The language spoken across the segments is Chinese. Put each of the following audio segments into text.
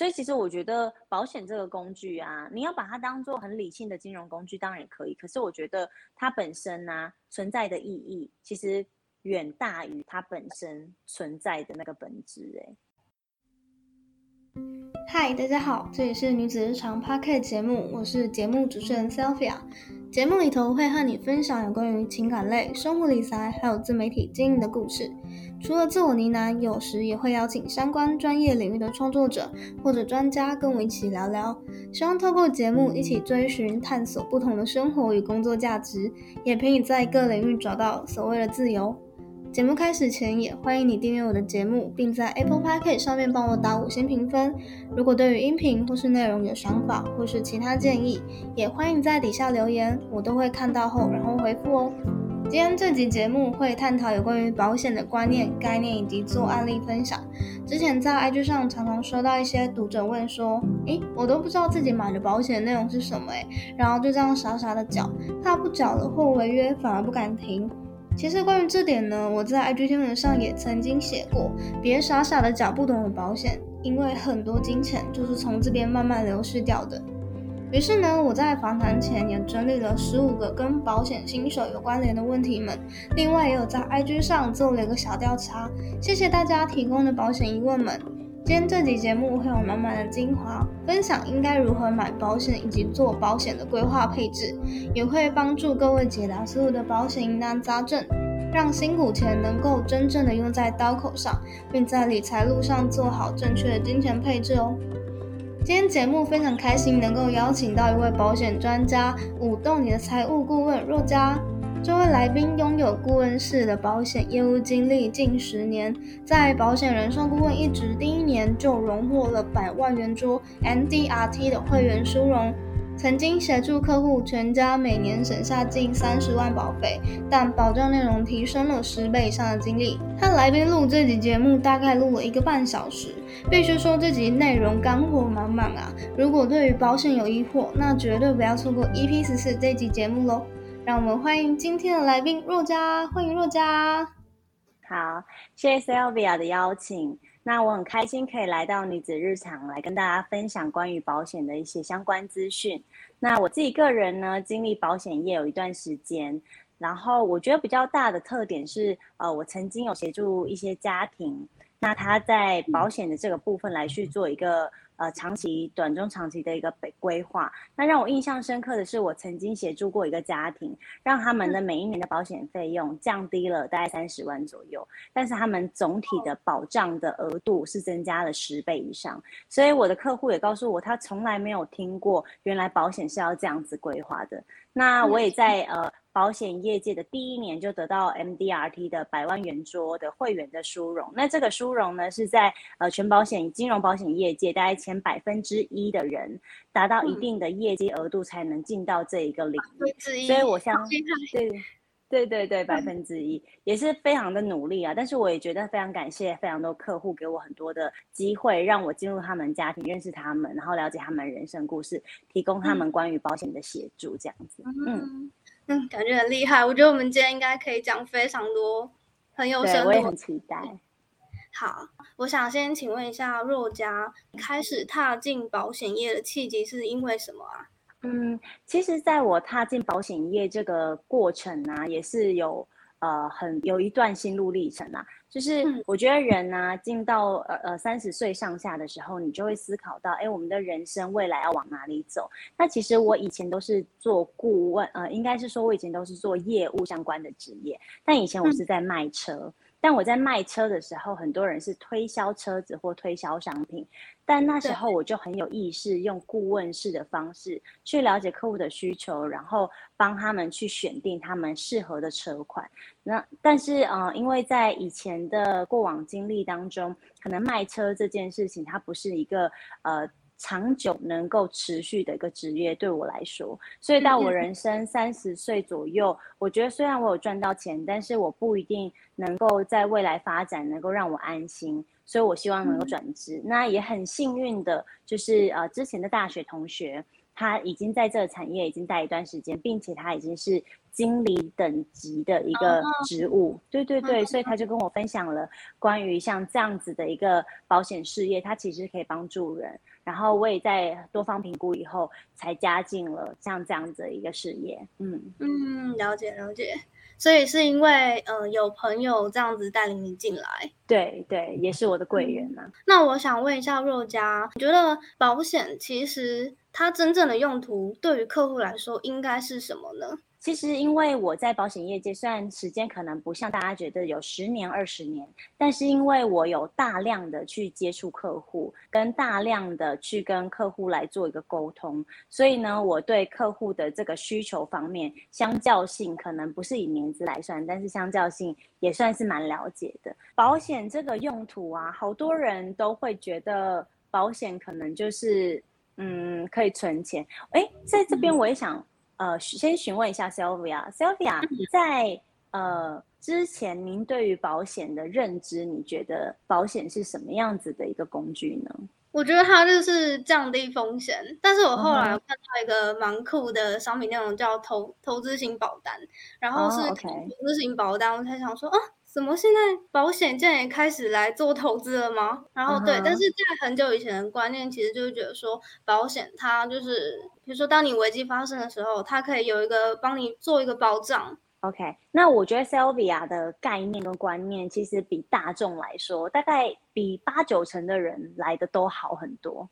所以其实我觉得保险这个工具啊，你要把它当做很理性的金融工具，当然也可以。可是我觉得它本身呢存在的意义，其实远大于它本身存在的那个本质。哎，嗨，大家好，这里是女子日常 p o c k e t 节目，我是节目主持人 Sophia。节目里头会和你分享有关于情感类、生活理财，还有自媒体经营的故事。除了自我呢喃，有时也会邀请相关专业领域的创作者或者专家跟我一起聊聊，希望透过节目一起追寻、探索不同的生活与工作价值，也陪你在各领域找到所谓的自由。节目开始前，也欢迎你订阅我的节目，并在 Apple Podcast 上面帮我打五星评分。如果对于音频或是内容有想法或是其他建议，也欢迎在底下留言，我都会看到后然后回复哦。今天这集节目会探讨有关于保险的观念、概念以及做案例分享。之前在 IG 上常常收到一些读者问说：“诶，我都不知道自己买的保险内容是什么，诶，然后就这样傻傻的缴，怕不缴了或违约，反而不敢停。”其实关于这点呢，我在 IG 天文上也曾经写过：别傻傻的缴不懂的保险，因为很多金钱就是从这边慢慢流失掉的。于是呢，我在访谈前也整理了十五个跟保险新手有关联的问题们，另外也有在 IG 上做了一个小调查。谢谢大家提供的保险疑问们。今天这集节目会有满满的精华，分享应该如何买保险以及做保险的规划配置，也会帮助各位解答所有的保险疑难杂症，让辛苦钱能够真正的用在刀口上，并在理财路上做好正确的金钱配置哦。今天节目非常开心，能够邀请到一位保险专家舞动你的财务顾问若佳。这位来宾拥有顾问式的保险业务经历近十年，在保险人寿顾问一职第一年就荣获了百万圆桌 MDRT 的会员殊荣。曾经协助客户全家每年省下近三十万保费，但保障内容提升了十倍以上的经历。他来宾录这集节目大概录了一个半小时，必须说这集内容干货满满啊！如果对于保险有疑惑，那绝对不要错过 EP 十四这集节目喽！让我们欢迎今天的来宾若佳，欢迎若佳。好，谢谢 Sylvia 的邀请。那我很开心可以来到女子日常来跟大家分享关于保险的一些相关资讯。那我自己个人呢，经历保险业有一段时间，然后我觉得比较大的特点是，呃，我曾经有协助一些家庭，那他在保险的这个部分来去做一个。呃，长期、短中长期的一个规规划。那让我印象深刻的是，我曾经协助过一个家庭，让他们的每一年的保险费用降低了大概三十万左右，但是他们总体的保障的额度是增加了十倍以上。所以我的客户也告诉我，他从来没有听过原来保险是要这样子规划的。那我也在呃。保险业界的第一年就得到 MDRT 的百万圆桌的会员的殊荣，那这个殊荣呢是在呃全保险金融保险业界大概前百分之一的人达到一定的业绩额度才能进到这一个领域，所以我相信对对对对百分之一也是非常的努力啊，但是我也觉得非常感谢非常多客户给我很多的机会，让我进入他们家庭认识他们，然后了解他们人生故事，提供他们关于保险的协助这样子，嗯。嗯，感觉很厉害。我觉得我们今天应该可以讲非常多很有深度。我也很期待。好，我想先请问一下若嘉，开始踏进保险业的契机是因为什么啊？嗯，其实在我踏进保险业这个过程呢，也是有呃很有一段心路历程啊。就是我觉得人呢，进到呃呃三十岁上下的时候，你就会思考到，哎，我们的人生未来要往哪里走？那其实我以前都是做顾问，呃，应该是说我以前都是做业务相关的职业，但以前我是在卖车。但我在卖车的时候，很多人是推销车子或推销商品，但那时候我就很有意识，用顾问式的方式去了解客户的需求，然后帮他们去选定他们适合的车款。那但是呃，因为在以前的过往经历当中，可能卖车这件事情它不是一个呃。长久能够持续的一个职业对我来说，所以到我人生三十岁左右，我觉得虽然我有赚到钱，但是我不一定能够在未来发展能够让我安心，所以我希望能够转职。那也很幸运的，就是呃之前的大学同学，他已经在这个产业已经待一段时间，并且他已经是经理等级的一个职务。对对对，所以他就跟我分享了关于像这样子的一个保险事业，它其实可以帮助人。然后我也在多方评估以后，才加进了像这样子的一个事业。嗯嗯，了解了解。所以是因为呃有朋友这样子带领你进来，对对，也是我的贵人呐。那我想问一下若佳，你觉得保险其实它真正的用途对于客户来说应该是什么呢？其实，因为我在保险业界，虽然时间可能不像大家觉得有十年、二十年，但是因为我有大量的去接触客户，跟大量的去跟客户来做一个沟通，所以呢，我对客户的这个需求方面，相较性可能不是以年资来算，但是相较性也算是蛮了解的。保险这个用途啊，好多人都会觉得保险可能就是嗯可以存钱。哎，在这边我也想。呃，先询问一下 Sylvia，Sylvia，在呃之前，您对于保险的认知，你觉得保险是什么样子的一个工具呢？我觉得它就是降低风险，但是我后来看到一个蛮酷的商品内容，叫投投资型保单，然后是投资型保单，我才想说啊。怎么现在保险竟然也开始来做投资了吗？然后对，但是在很久以前的观念，其实就是觉得说保险它就是，比如说当你危机发生的时候，它可以有一个帮你做一个保障。OK，那我觉得 Sylvia 的概念跟观念，其实比大众来说，大概比八九成的人来的都好很多。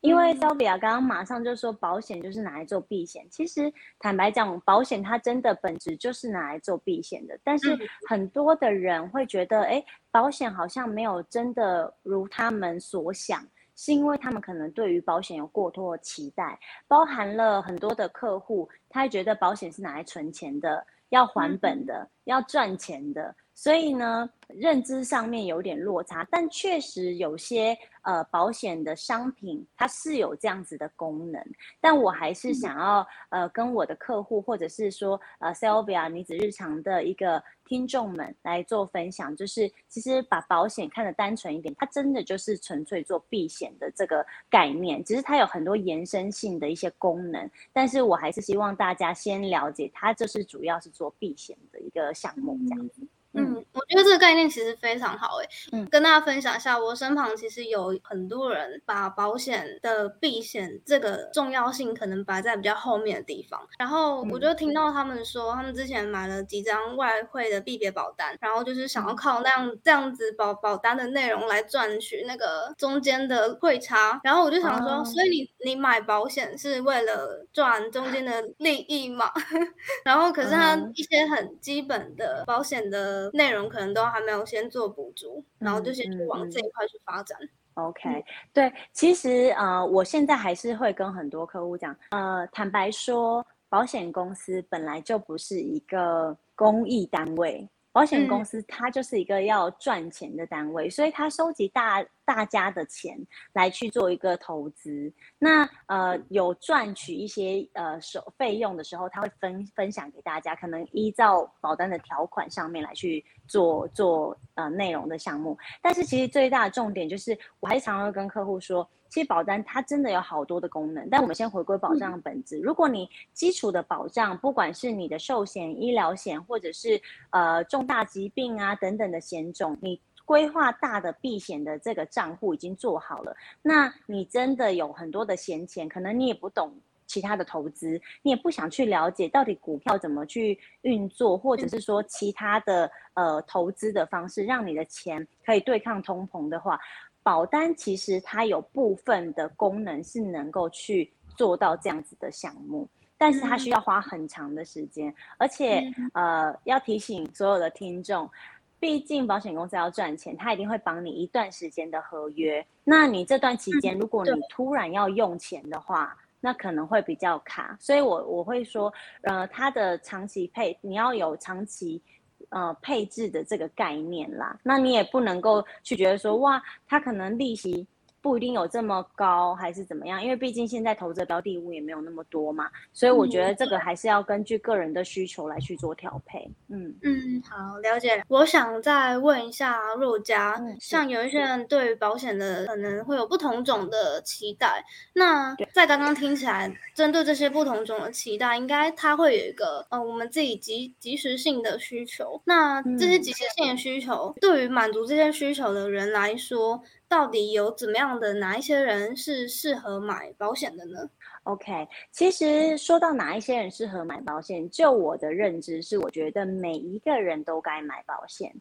因为 Sylvia 刚刚马上就说保险就是拿来做避险，其实坦白讲，保险它真的本质就是拿来做避险的。但是很多的人会觉得，哎，保险好像没有真的如他们所想，是因为他们可能对于保险有过多的期待，包含了很多的客户，他觉得保险是拿来存钱的，要还本的，要赚钱的。所以呢，认知上面有点落差，但确实有些呃保险的商品它是有这样子的功能，但我还是想要呃跟我的客户或者是说呃 Sylvia 女子日常的一个听众们来做分享，就是其实把保险看得单纯一点，它真的就是纯粹做避险的这个概念，只是它有很多延伸性的一些功能，但是我还是希望大家先了解它，就是主要是做避险的一个项目这样子。嗯，我觉得这个概念其实非常好诶。嗯，跟大家分享一下，我身旁其实有很多人把保险的避险这个重要性可能摆在比较后面的地方。然后我就听到他们说，他们之前买了几张外汇的币别保单，然后就是想要靠那样这样子保保单的内容来赚取那个中间的汇差。然后我就想说，所以你你买保险是为了赚中间的利益嘛？然后可是他一些很基本的保险的。内容可能都还没有先做补足，然后就先去往这一块去发展。OK，对，其实呃，我现在还是会跟很多客户讲，呃，坦白说，保险公司本来就不是一个公益单位。保险公司它就是一个要赚钱的单位，所以它收集大大家的钱来去做一个投资。那呃有赚取一些呃手费用的时候，他会分分享给大家，可能依照保单的条款上面来去做做呃内容的项目。但是其实最大的重点就是，我还是常常会跟客户说。其实保单它真的有好多的功能，但我们先回归保障的本质。如果你基础的保障，不管是你的寿险、医疗险，或者是呃重大疾病啊等等的险种，你规划大的避险的这个账户已经做好了，那你真的有很多的闲钱，可能你也不懂其他的投资，你也不想去了解到底股票怎么去运作，或者是说其他的呃投资的方式，让你的钱可以对抗通膨的话。保单其实它有部分的功能是能够去做到这样子的项目，但是它需要花很长的时间，而且呃要提醒所有的听众，毕竟保险公司要赚钱，它一定会绑你一段时间的合约。那你这段期间，如果你突然要用钱的话，那可能会比较卡。所以我我会说，呃，它的长期配你要有长期。呃，配置的这个概念啦，那你也不能够去觉得说，哇，它可能利息。不一定有这么高，还是怎么样？因为毕竟现在投资的标的物也没有那么多嘛，所以我觉得这个还是要根据个人的需求来去做调配。嗯嗯，好，了解。我想再问一下若佳，像有一些人对于保险的可能会有不同种的期待，那在刚刚听起来，针对这些不同种的期待，应该它会有一个呃，我们自己及及时性的需求。那这些及时性的需求，对于满足这些需求的人来说，到底有怎么样的哪一些人是适合买保险的呢？OK，其实说到哪一些人适合买保险，就我的认知是，我觉得每一个人都该买保险。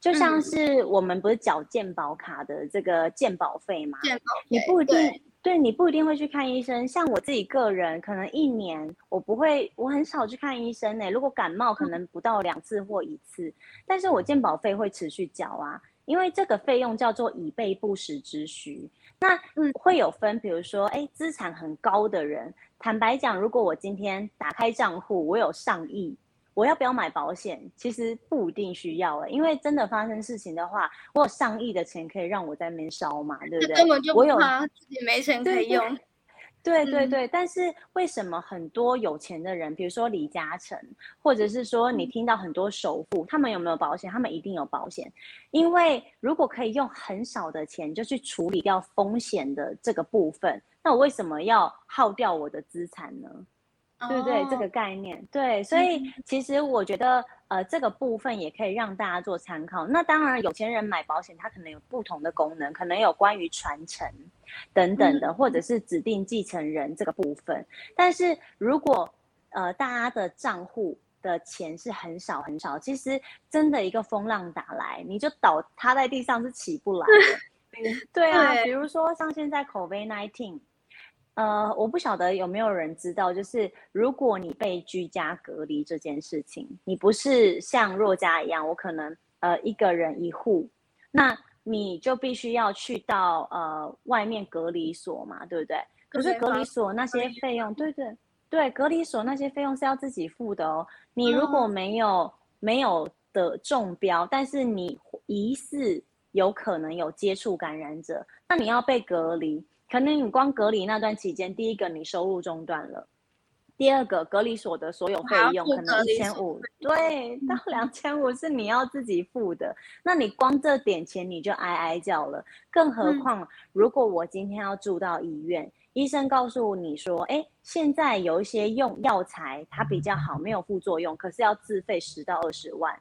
就像是我们不是缴健保卡的这个健保费吗？健保你不一定对你不一定会去看医生。像我自己个人，可能一年我不会，我很少去看医生呢。如果感冒，可能不到两次或一次，但是我健保费会持续缴啊。因为这个费用叫做以备不时之需，那会有分，比如说，哎，资产很高的人，坦白讲，如果我今天打开账户，我有上亿，我要不要买保险？其实不一定需要哎，因为真的发生事情的话，我有上亿的钱可以让我在那边烧嘛，对不对？根本就不怕自己没钱可以用。对对对，但是为什么很多有钱的人，比如说李嘉诚，或者是说你听到很多首富，他们有没有保险？他们一定有保险，因为如果可以用很少的钱就去处理掉风险的这个部分，那我为什么要耗掉我的资产呢？对不对？这个概念，对，所以其实我觉得，呃，这个部分也可以让大家做参考。那当然，有钱人买保险，它可能有不同的功能，可能有关于传承等等的，或者是指定继承人这个部分。但是如果呃大家的账户的钱是很少很少，其实真的一个风浪打来，你就倒塌在地上是起不来的。对啊，比如说像现在 COVID nineteen。呃，我不晓得有没有人知道，就是如果你被居家隔离这件事情，你不是像若家一样，我可能呃一个人一户，那你就必须要去到呃外面隔离所嘛，对不对？可是隔离所那些费用，对对对，隔离所那些费用是要自己付的哦。你如果没有没有的中标，但是你疑似有可能有接触感染者，那你要被隔离。可能你光隔离那段期间，第一个你收入中断了，第二个隔离所的所有费用可能一千五，对，到两千五是你要自己付的。那你光这点钱你就哀哀叫了，更何况如果我今天要住到医院，医生告诉你说，哎，现在有一些用药材它比较好，没有副作用，可是要自费十到二十万，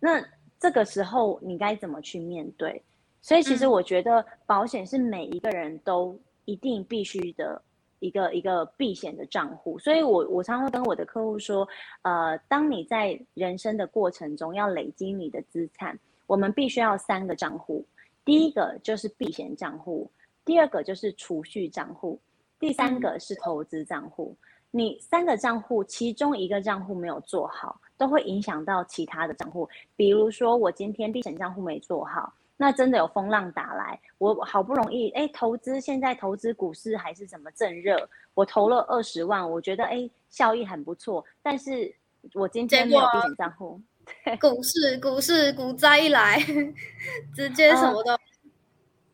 那这个时候你该怎么去面对？所以其实我觉得保险是每一个人都一定必须的一个一个避险的账户。所以我我常会跟我的客户说，呃，当你在人生的过程中要累积你的资产，我们必须要三个账户。第一个就是避险账户，第二个就是储蓄账户，第三个是投资账户。你三个账户其中一个账户没有做好，都会影响到其他的账户。比如说我今天避险账户没做好。那真的有风浪打来，我好不容易哎投资，现在投资股市还是什么正热，我投了二十万，我觉得哎效益很不错，但是我今天没有避险账户，股市股市股灾一来，直接什么都，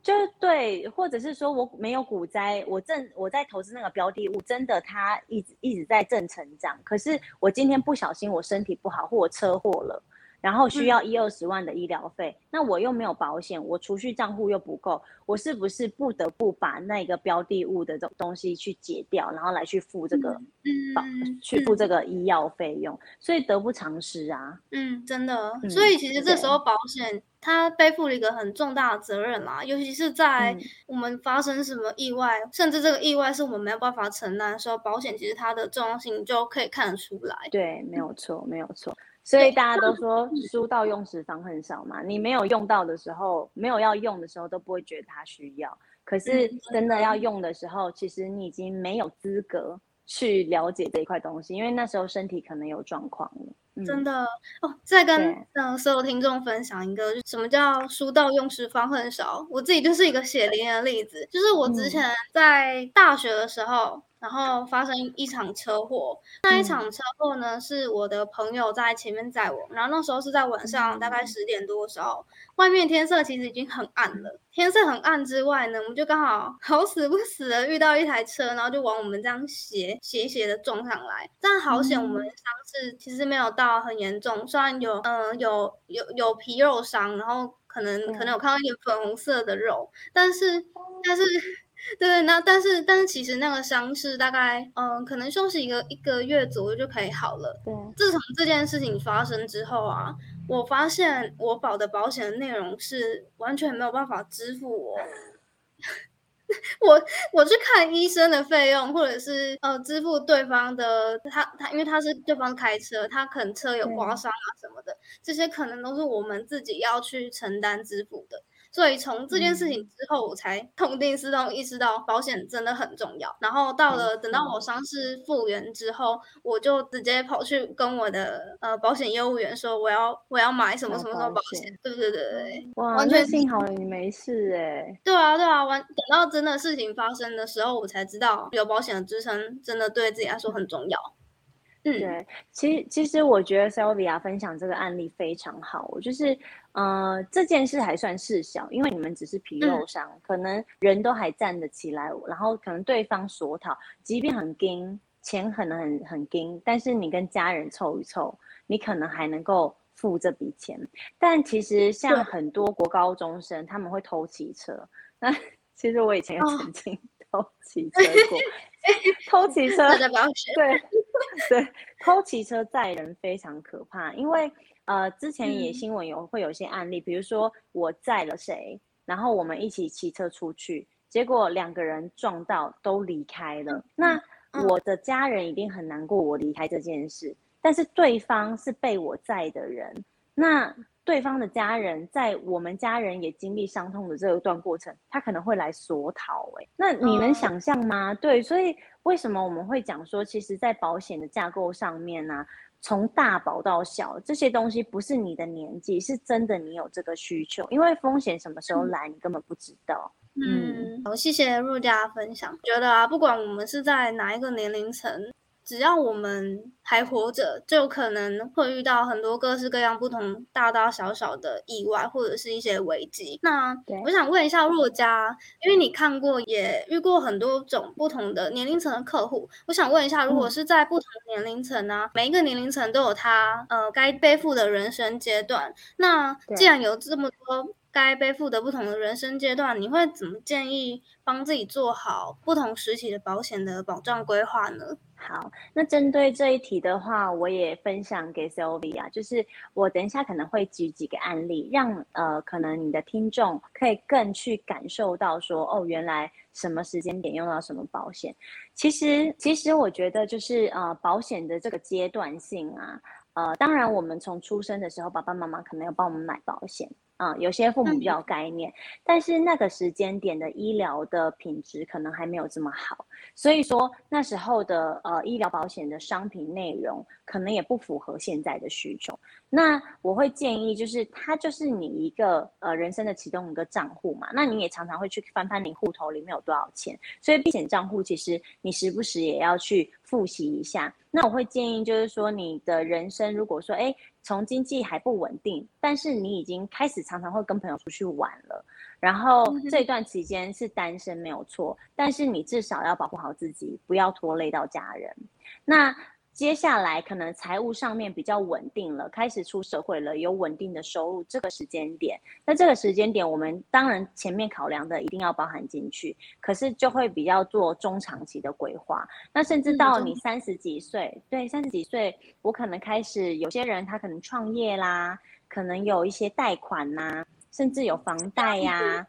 就对，或者是说我没有股灾，我正我在投资那个标的物，真的它一直一直在正成长，可是我今天不小心我身体不好或我车祸了。然后需要一二十万的医疗费，那我又没有保险，我储蓄账户又不够，我是不是不得不把那个标的物的这东西去解掉，然后来去付这个保，去付这个医药费用？所以得不偿失啊。嗯，真的。所以其实这时候保险它背负了一个很重大的责任啦，尤其是在我们发生什么意外，甚至这个意外是我们没有办法承担的时候，保险其实它的重要性就可以看得出来。对，没有错，没有错。所以大家都 说书到用时方恨少嘛，你没有用到的时候，没有要用的时候都不会觉得它需要。可是真的要用的时候，其实你已经没有资格去了解这一块东西，因为那时候身体可能有状况了。真的哦，再跟嗯所有听众分享一个，什么叫书到用时方恨少？我自己就是一个血淋的例子，就是我之前在大学的时候。然后发生一场车祸。那一场车祸呢，是我的朋友在前面载我，然后那时候是在晚上大概十点多的时候，外面天色其实已经很暗了。天色很暗之外呢，我们就刚好 好死不死的遇到一台车，然后就往我们这样斜斜斜的撞上来。但好险，我们伤势其实没有到很严重，虽然有嗯有有有皮肉伤，然后。可能可能有看到一点粉红色的肉，但是但是 对，那但是但是其实那个伤势大概嗯，可能休息一个一个月左右就可以好了。对，自从这件事情发生之后啊，我发现我保的保险的内容是完全没有办法支付我。我我去看医生的费用，或者是呃支付对方的他他，因为他是对方开车，他可能车有刮伤啊什么的，这些可能都是我们自己要去承担支付的。所以从这件事情之后，我才痛定思痛，意识到保险真的很重要。然后到了等到我伤势复原之后，我就直接跑去跟我的呃保险业务员说，我要我要买什么什么什么保险。对对对对，哇，完全幸好你没事哎。对啊对啊，完等到真的事情发生的时候，我才知道有保险的支撑真的对自己来说很重要。嗯，对，其实其实我觉得 Sylvia 分享这个案例非常好，我就是。呃，这件事还算事小，因为你们只是皮肉伤，可能人都还站得起来，然后可能对方索讨，即便很惊，钱可能很很惊，但是你跟家人凑一凑，你可能还能够付这笔钱。但其实像很多国高中生，他们会偷骑车，那 其实我以前也曾经偷骑车过，偷骑车，对对，偷骑车载人非常可怕，因为。呃，之前也新闻有会有一些案例，比如说我载了谁，然后我们一起骑车出去，结果两个人撞到都离开了。那我的家人一定很难过我离开这件事，但是对方是被我载的人，那对方的家人在我们家人也经历伤痛的这一段过程，他可能会来索讨。哎，那你能想象吗？对，所以为什么我们会讲说，其实，在保险的架构上面呢？从大保到小，这些东西不是你的年纪，是真的你有这个需求，因为风险什么时候来，你根本不知道。嗯，好，谢谢入家分享。觉得啊，不管我们是在哪一个年龄层。只要我们还活着，就可能会遇到很多各式各样、不同大大小小的意外，或者是一些危机。那我想问一下若家，因为你看过也遇过很多种不同的年龄层的客户，我想问一下，如果是在不同年龄层呢，每一个年龄层都有他呃该背负的人生阶段。那既然有这么多该背负的不同的人生阶段，你会怎么建议帮自己做好不同时期的保险的保障规划呢？好，那针对这一题的话，我也分享给 Sylvia，就是我等一下可能会举几个案例，让呃可能你的听众可以更去感受到说，哦，原来什么时间点用到什么保险。其实，其实我觉得就是呃保险的这个阶段性啊，呃，当然我们从出生的时候，爸爸妈妈可能有帮我们买保险。啊，有些父母比较有概念，但是那个时间点的医疗的品质可能还没有这么好，所以说那时候的呃医疗保险的商品内容可能也不符合现在的需求。那我会建议，就是它就是你一个呃人生的其中一个账户嘛，那你也常常会去翻翻你户头里面有多少钱，所以避险账户其实你时不时也要去复习一下。那我会建议，就是说你的人生如果说哎。从经济还不稳定，但是你已经开始常常会跟朋友出去玩了，然后这段期间是单身没有错，但是你至少要保护好自己，不要拖累到家人。那。接下来可能财务上面比较稳定了，开始出社会了，有稳定的收入。这个时间点，那这个时间点，我们当然前面考量的一定要包含进去，可是就会比较做中长期的规划。那甚至到你三十几岁，对，三十几岁，我可能开始有些人他可能创业啦，可能有一些贷款呐，甚至有房贷呀，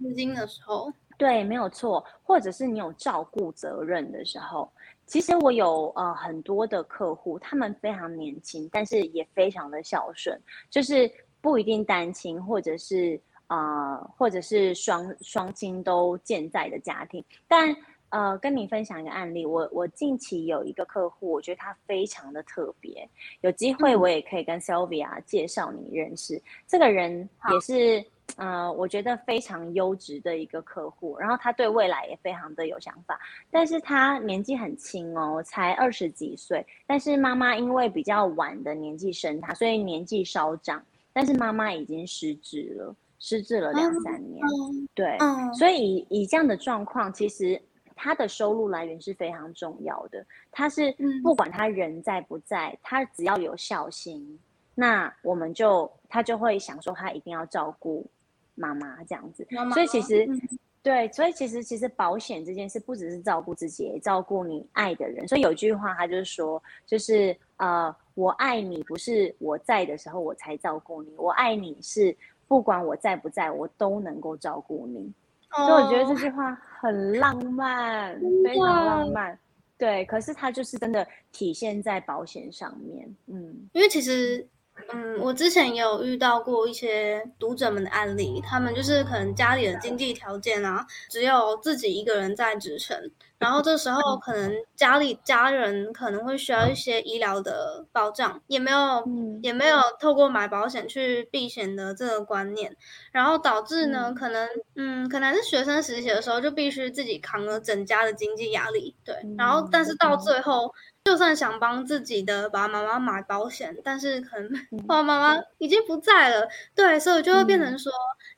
资金的时候，对，没有错，或者是你有照顾责任的时候。其实我有呃很多的客户，他们非常年轻，但是也非常的孝顺，就是不一定单亲，或者是啊，或者是双双亲都健在的家庭。但呃，跟你分享一个案例，我我近期有一个客户，我觉得他非常的特别，有机会我也可以跟 Sylvia 介绍你认识。这个人也是呃，我觉得非常优质的一个客户，然后他对未来也非常的有想法，但是他年纪很轻哦，才二十几岁，但是妈妈因为比较晚的年纪生他，所以年纪稍长，但是妈妈已经失智了，失智了两三年，对，所以以以这样的状况，其实他的收入来源是非常重要的，他是不管他人在不在，他只要有孝心，那我们就他就会想说他一定要照顾。妈妈这样子，所以其实对，所以其实其实保险这件事不只是照顾自己，也照顾你爱的人。所以有句话，他就是说，就是呃，我爱你不是我在的时候我才照顾你，我爱你是不管我在不在，我都能够照顾你。所以我觉得这句话很浪漫，非常浪漫。对，可是它就是真的体现在保险上面。嗯，因为其实。嗯，我之前也有遇到过一些读者们的案例，他们就是可能家里的经济条件啊，只有自己一个人在支撑，然后这时候可能家里家人可能会需要一些医疗的保障，也没有，也没有透过买保险去避险的这个观念，然后导致呢，可能，嗯，可能是学生实习的时候就必须自己扛了整家的经济压力，对，然后但是到最后。就算想帮自己的爸爸妈妈买保险，但是可能爸爸妈妈已经不在了，对，所以就会变成说，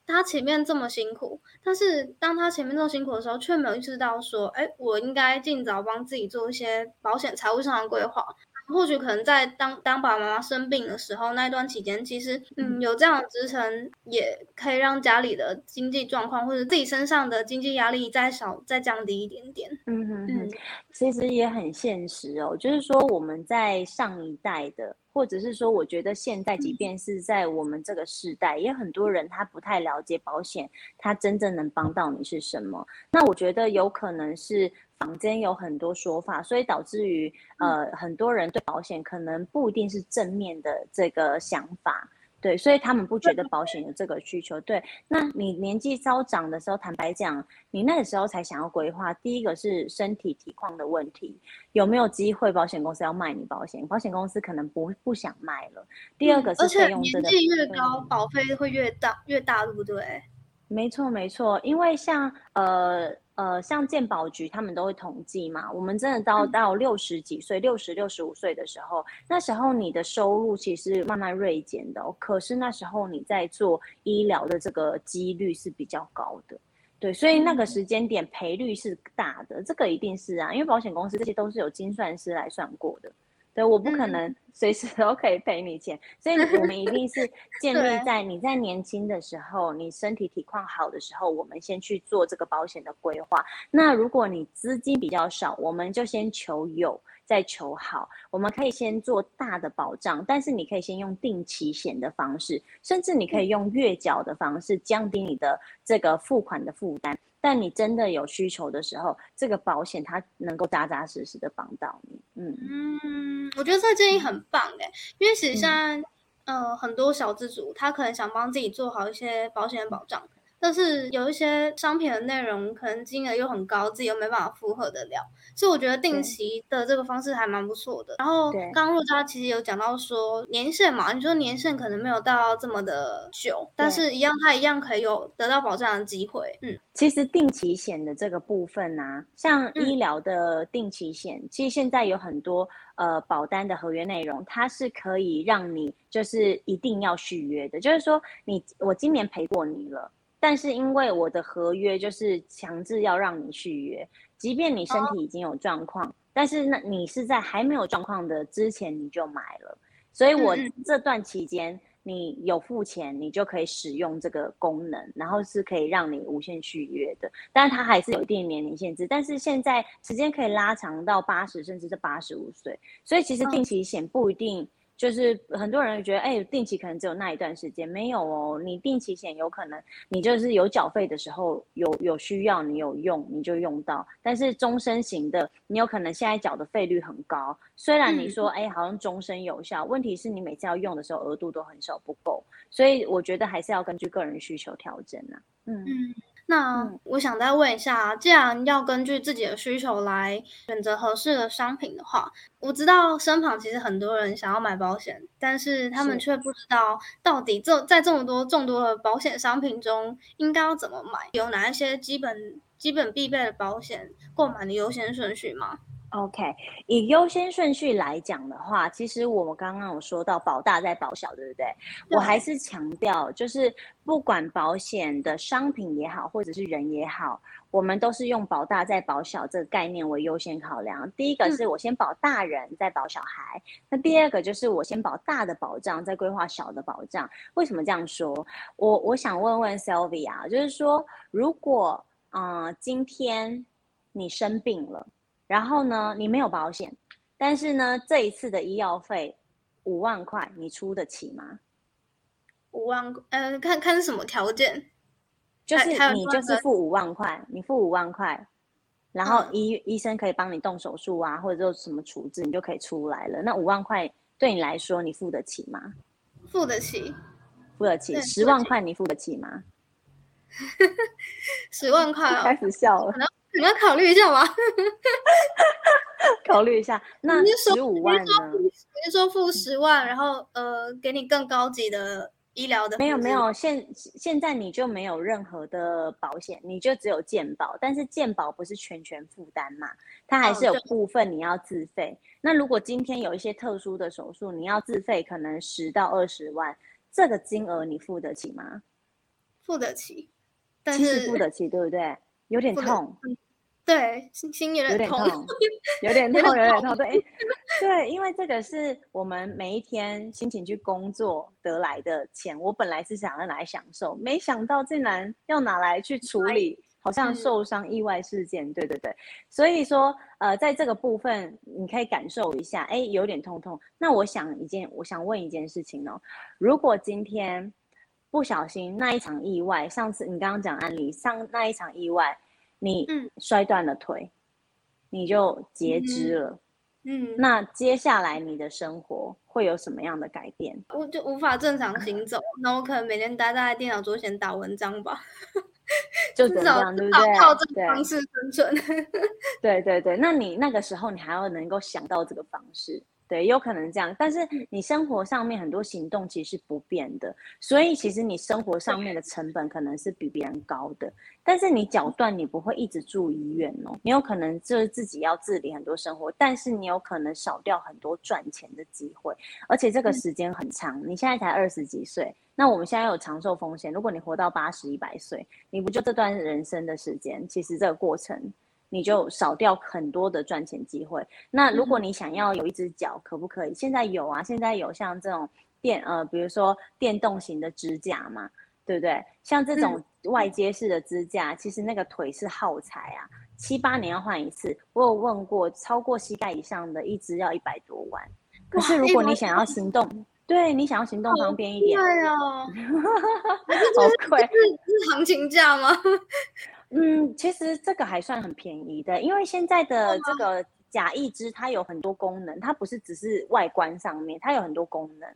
他前面这么辛苦，但是当他前面这么辛苦的时候，却没有意识到说，哎，我应该尽早帮自己做一些保险财务上的规划。或许可能在当当爸爸妈妈生病的时候，那一段期间，其实嗯有这样的支撑，也可以让家里的经济状况或者自己身上的经济压力再少再降低一点点。嗯哼嗯，其实也很现实哦，就是说我们在上一代的，或者是说我觉得现在，即便是在我们这个时代，也很多人他不太了解保险，他真正能帮到你是什么。那我觉得有可能是。坊间有很多说法，所以导致于呃很多人对保险可能不一定是正面的这个想法，对，所以他们不觉得保险有这个需求。对，那你年纪稍长的时候，坦白讲，你那个时候才想要规划，第一个是身体体况的问题，有没有机会保险公司要卖你保险？保险公司可能不不想卖了。第二个是费用年纪越高，保费会越大越大，对不对？没错没错，因为像呃。呃，像健保局他们都会统计嘛，我们真的到到六十几岁、六十六十五岁的时候，那时候你的收入其实慢慢锐减的，可是那时候你在做医疗的这个几率是比较高的，对，所以那个时间点赔率是大的，这个一定是啊，因为保险公司这些都是有精算师来算过的。对，我不可能 随时都可以赔你钱，所以我们一定是 建立在你在年轻的时候，你身体体况好的时候，我们先去做这个保险的规划。那如果你资金比较少，我们就先求有，再求好。我们可以先做大的保障，但是你可以先用定期险的方式，甚至你可以用月缴的方式，降低你的这个付款的负担。但你真的有需求的时候，这个保险它能够扎扎实实的帮到你。嗯嗯，我觉得这建议很棒哎，因为其实现在呃很多小资主他可能想帮自己做好一些保险的保障。但是有一些商品的内容可能金额又很高，自己又没办法负荷得了，所以我觉得定期的这个方式还蛮不错的。然后刚入家其实有讲到说年限嘛，你说年限可能没有到这么的久，但是一样它一样可以有得到保障的机会。嗯，其实定期险的这个部分呢，像医疗的定期险，其实现在有很多呃保单的合约内容，它是可以让你就是一定要续约的，就是说你我今年赔过你了。但是因为我的合约就是强制要让你续约，即便你身体已经有状况，但是那你是在还没有状况的之前你就买了，所以我这段期间你有付钱，你就可以使用这个功能，然后是可以让你无限续约的。但是它还是有一定年龄限制，但是现在时间可以拉长到八十甚至是八十五岁，所以其实定期险不一定。就是很多人觉得，哎，定期可能只有那一段时间，没有哦。你定期险有可能，你就是有缴费的时候有有需要，你有用你就用到。但是终身型的，你有可能现在缴的费率很高。虽然你说，哎，好像终身有效，问题是你每次要用的时候额度都很少，不够。所以我觉得还是要根据个人需求调整啊。嗯嗯。那我想再问一下，既然要根据自己的需求来选择合适的商品的话，我知道身旁其实很多人想要买保险，但是他们却不知道到底这在这么多众多的保险商品中应该要怎么买，有哪一些基本基本必备的保险购买的优先顺序吗？OK，以优先顺序来讲的话，其实我们刚刚有说到保大在保小，对不对？我还是强调，就是不管保险的商品也好，或者是人也好，我们都是用保大在保小这个概念为优先考量。第一个是我先保大人，再保小孩；那第二个就是我先保大的保障，再规划小的保障。为什么这样说？我我想问问 Sylvia，就是说，如果啊，今天你生病了。然后呢，你没有保险，但是呢，这一次的医药费五万块，你出得起吗？五万，呃，看看是什么条件，就是你就是付五万块，你付五万块，然后医医生可以帮你动手术啊，或者做什么处置，你就可以出来了。那五万块对你来说，你付得起吗？付得起，付得起。十万块你付得起吗？十万块，开始笑了。你要考虑一下吗？考虑一下。那十五万呢？你是说付十万，然后呃，给你更高级的医疗的？没有没有，现现在你就没有任何的保险，你就只有健保。但是健保不是全权负担嘛，它还是有部分你要自费。那如果今天有一些特殊的手术，你要自费，可能十到二十万，这个金额你付得起吗？付得起，但是付得起，对不对？有点痛。对，心心 有点痛，有点痛，有点痛。对，对，因为这个是我们每一天心情去工作得来的钱，我本来是想要拿来享受，没想到竟然要拿来去处理，好像受伤意外事件。对对对，所以说，呃，在这个部分你可以感受一下，哎，有点痛痛。那我想一件，我想问一件事情哦，如果今天不小心那一场意外，上次你刚刚讲案例上那一场意外。你摔断了腿，你就截肢了。嗯，那接下来你的生活会有什么样的改变？我就无法正常行走，那我可能每天待在电脑桌前打文章吧，就这样，对不对？靠这个方式生存。对对对，那你那个时候你还要能够想到这个方式。对，有可能这样，但是你生活上面很多行动其实是不变的，所以其实你生活上面的成本可能是比别人高的。但是你脚断，你不会一直住医院哦，你有可能就是自己要自理很多生活，但是你有可能少掉很多赚钱的机会，而且这个时间很长。你现在才二十几岁，那我们现在有长寿风险，如果你活到八十一百岁，你不就这段人生的时间，其实这个过程。你就少掉很多的赚钱机会。那如果你想要有一只脚，可不可以？现在有啊，现在有像这种电呃，比如说电动型的支架嘛，对不对？像这种外接式的支架，其实那个腿是耗材啊，七八年要换一次。我有问过，超过膝盖以上的一只要一百多万。可是如果你想要行动，对你想要行动方便一点，对啊，好贵，是行情价吗？嗯，其实这个还算很便宜的，因为现在的这个假义肢它有很多功能，它不是只是外观上面，它有很多功能。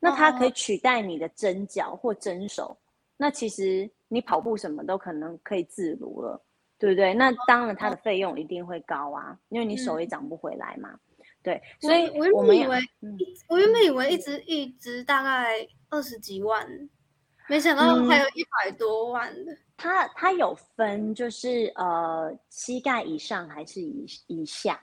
那它可以取代你的真脚或真手，那其实你跑步什么都可能可以自如了，对不对？那当然它的费用一定会高啊，因为你手也长不回来嘛。对，所以我原本以为，我原本以为一只一只大概二十几万，没想到还有一百多万的。它它有分，就是呃膝盖以上还是以以下？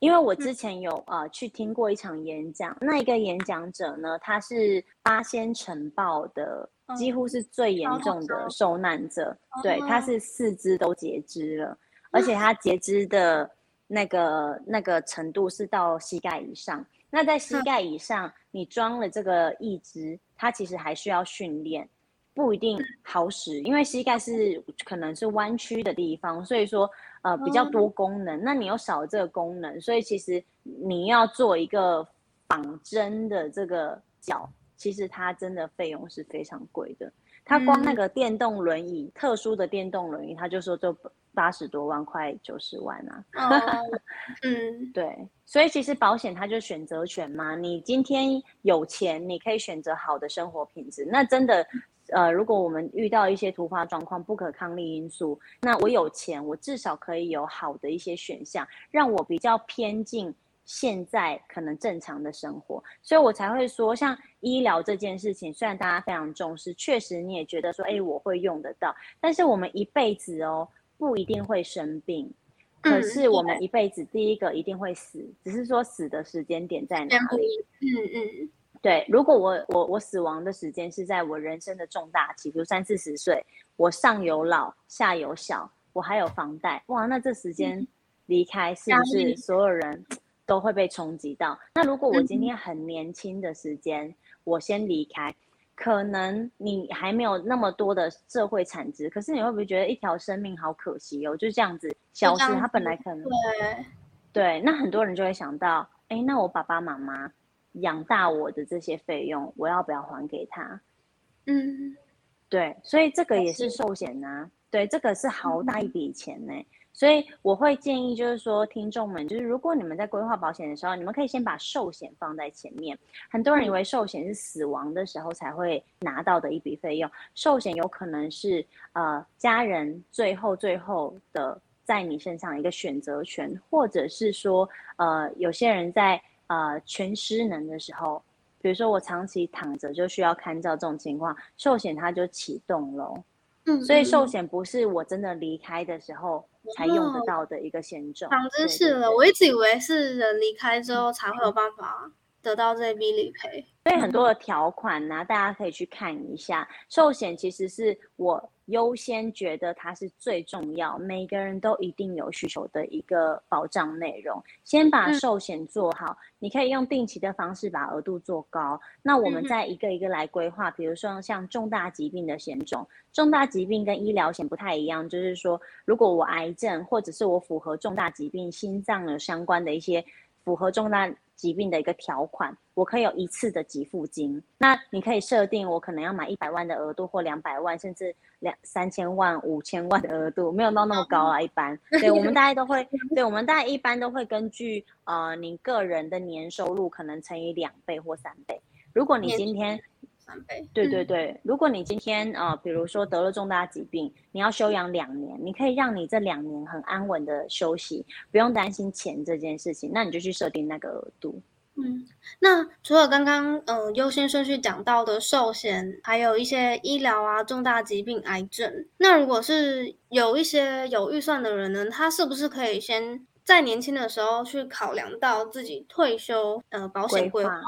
因为我之前有呃去听过一场演讲，那一个演讲者呢，他是八仙城堡的，几乎是最严重的受难者。对，他是四肢都截肢了，而且 他截肢的那个那个程度是到膝盖以上。那在膝盖以上，你装了这个义肢，它其实还需要训练。不一定好使，因为膝盖是可能是弯曲的地方，所以说呃比较多功能。那你又少这个功能，所以其实你要做一个仿真的这个脚，其实它真的费用是非常贵的。它光那个电动轮椅，特殊的电动轮椅，他就说就八十多万块九十万啊。嗯，对，所以其实保险它就选择权嘛。你今天有钱，你可以选择好的生活品质，那真的。呃，如果我们遇到一些突发状况、不可抗力因素，那我有钱，我至少可以有好的一些选项，让我比较偏近现在可能正常的生活，所以我才会说，像医疗这件事情，虽然大家非常重视，确实你也觉得说，哎，我会用得到，但是我们一辈子哦，不一定会生病，可是我们一辈子第一个一定会死，只是说死的时间点在哪里？嗯嗯。对，如果我我我死亡的时间是在我人生的重大期，比如三四十岁，我上有老下有小，我还有房贷，哇，那这时间离开是不是所有人都会被冲击到？那如果我今天很年轻的时间，我先离开，可能你还没有那么多的社会产值，可是你会不会觉得一条生命好可惜哦？就这样子消失，他本来可能对对，那很多人就会想到，哎，那我爸爸妈妈。养大我的这些费用，我要不要还给他？嗯，对，所以这个也是寿险呐。对，这个是好大一笔钱呢。所以我会建议，就是说，听众们，就是如果你们在规划保险的时候，你们可以先把寿险放在前面。很多人以为寿险是死亡的时候才会拿到的一笔费用，寿险有可能是呃家人最后最后的在你身上一个选择权，或者是说呃有些人在。呃，全失能的时候，比如说我长期躺着就需要看照这种情况，寿险它就启动了。嗯，所以寿险不是我真的离开的时候才用得到的一个险种。长知识了，我一直以为是人离开之后才会有办法得到这笔理赔。所以很多的条款呢，大家可以去看一下。寿险其实是我。优先觉得它是最重要，每个人都一定有需求的一个保障内容。先把寿险做好，你可以用定期的方式把额度做高。那我们再一个一个来规划，比如说像重大疾病的险种，重大疾病跟医疗险不太一样，就是说如果我癌症或者是我符合重大疾病、心脏有相关的一些符合重大。疾病的一个条款，我可以有一次的给付金。那你可以设定，我可能要买一百万的额度，或两百万，甚至两三千万、五千万的额度，没有到那么高啊。一般，对我们大家都会，对我们大家一般都会根据呃你个人的年收入，可能乘以两倍或三倍。如果你今天。三倍。对对对，如果你今天呃，比如说得了重大疾病，你要休养两年，你可以让你这两年很安稳的休息，不用担心钱这件事情，那你就去设定那个额度。嗯，那除了刚刚嗯优先顺序讲到的寿险，还有一些医疗啊、重大疾病、癌症，那如果是有一些有预算的人呢，他是不是可以先在年轻的时候去考量到自己退休呃保险规划？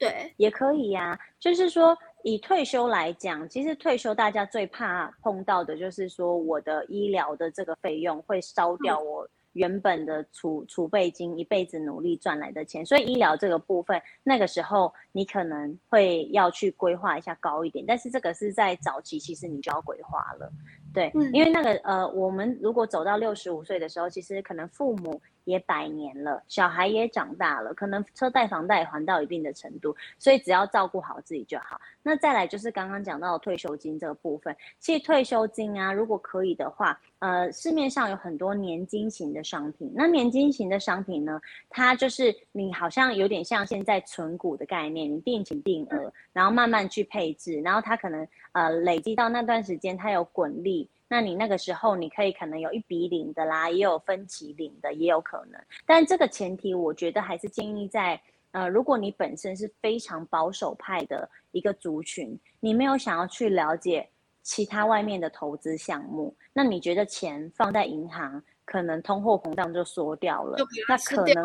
对，也可以呀。就是说，以退休来讲，其实退休大家最怕碰到的就是说，我的医疗的这个费用会烧掉我原本的储储备金，一辈子努力赚来的钱。所以医疗这个部分，那个时候你可能会要去规划一下高一点。但是这个是在早期，其实你就要规划了。对，因为那个呃，我们如果走到六十五岁的时候，其实可能父母。也百年了，小孩也长大了，可能车贷、房贷还到一定的程度，所以只要照顾好自己就好。那再来就是刚刚讲到退休金这个部分，其实退休金啊，如果可以的话，呃，市面上有很多年金型的商品。那年金型的商品呢，它就是你好像有点像现在存股的概念，你定期定额，然后慢慢去配置，然后它可能呃累积到那段时间，它有滚利。那你那个时候，你可以可能有一笔领的啦，也有分期领的，也有可能。但这个前提，我觉得还是建议在，呃，如果你本身是非常保守派的一个族群，你没有想要去了解其他外面的投资项目，那你觉得钱放在银行，可能通货膨胀就缩掉了，那可能，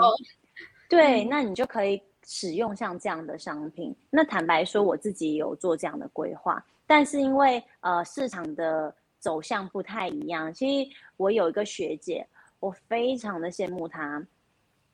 对，那你就可以使用像这样的商品。那坦白说，我自己有做这样的规划，但是因为呃市场的。走向不太一样。其实我有一个学姐，我非常的羡慕她。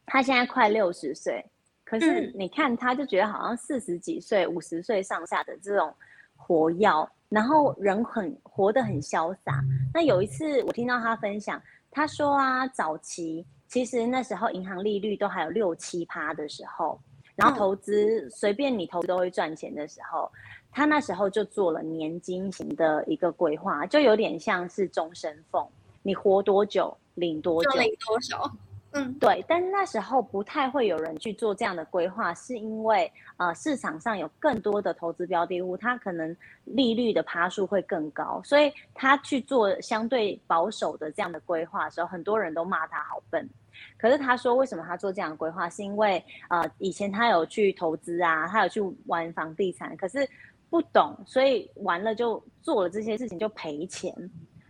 她现在快六十岁，可是你看她就觉得好像四十几岁、五十岁上下的这种活药，然后人很活得很潇洒。那有一次我听到她分享，她说啊，早期其实那时候银行利率都还有六七趴的时候，然后投资随便你投都会赚钱的时候。他那时候就做了年金型的一个规划，就有点像是终身俸，你活多久领多久，领多少？嗯，对，但是那时候不太会有人去做这样的规划，是因为呃市场上有更多的投资标的物，它可能利率的趴数会更高，所以他去做相对保守的这样的规划的时候，很多人都骂他好笨。可是他说，为什么他做这样的规划，是因为呃以前他有去投资啊，他有去玩房地产，可是不懂，所以完了就做了这些事情就赔钱，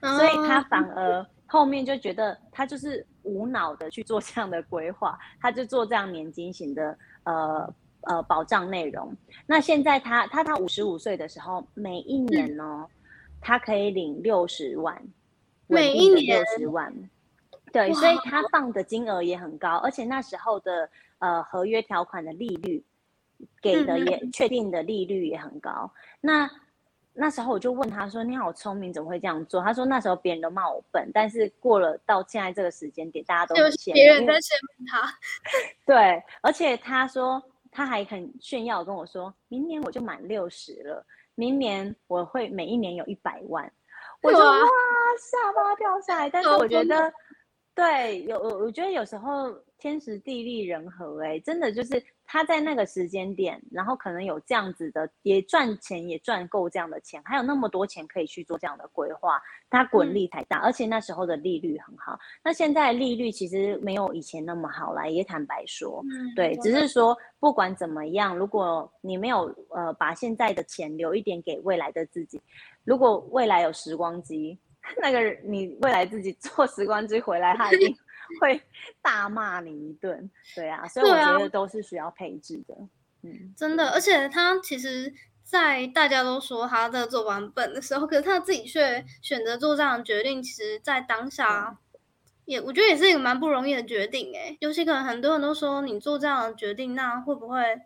所以他反而后面就觉得他就是无脑的去做这样的规划，他就做这样年金型的呃呃保障内容。那现在他他他五十五岁的时候，每一年呢，他可以领六十万，每一年六十万。对，所以他放的金额也很高，而且那时候的呃合约条款的利率给的也确定的利率也很高。那那时候我就问他说：“你好聪明，怎么会这样做？”他说：“那时候别人都骂我笨，但是过了到现在这个时间点，大家都羡别人在羡慕他。对，而且他说他还很炫耀跟我说：“明年我就满六十了，明年我会每一年有一百万。”我就哇，下巴掉下来。但是我觉得。对，有我我觉得有时候天时地利人和，哎，真的就是他在那个时间点，然后可能有这样子的，也赚钱也赚够这样的钱，还有那么多钱可以去做这样的规划，他滚力太大，而且那时候的利率很好。那现在利率其实没有以前那么好了，也坦白说，对，只是说不管怎么样，如果你没有呃把现在的钱留一点给未来的自己，如果未来有时光机。那个你未来自己坐时光机回来，他一定会大骂你一顿。对啊，所以我觉得都是需要配置的。嗯，真的，而且他其实，在大家都说他在做版本的时候，可是他自己却选择做这样的决定。其实，在当下，也我觉得也是一个蛮不容易的决定。哎，尤其可能很多人都说，你做这样的决定，那会不会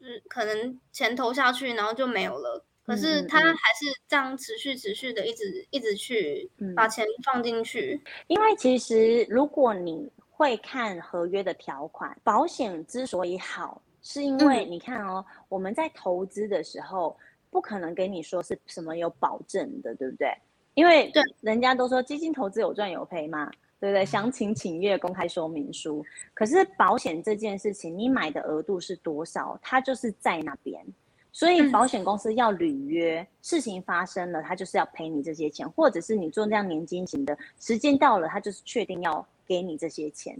就是可能钱投下去，然后就没有了？可是他还是这样持续、持续的一直、一直去把钱放进去。因为其实如果你会看合约的条款，保险之所以好，是因为你看哦，我们在投资的时候不可能给你说是什么有保证的，对不对？因为对人家都说基金投资有赚有赔嘛，对不对？详情请阅公开说明书。可是保险这件事情，你买的额度是多少，它就是在那边。所以保险公司要履约，事情发生了，他就是要赔你这些钱，或者是你做那样年金型的，时间到了，他就是确定要给你这些钱，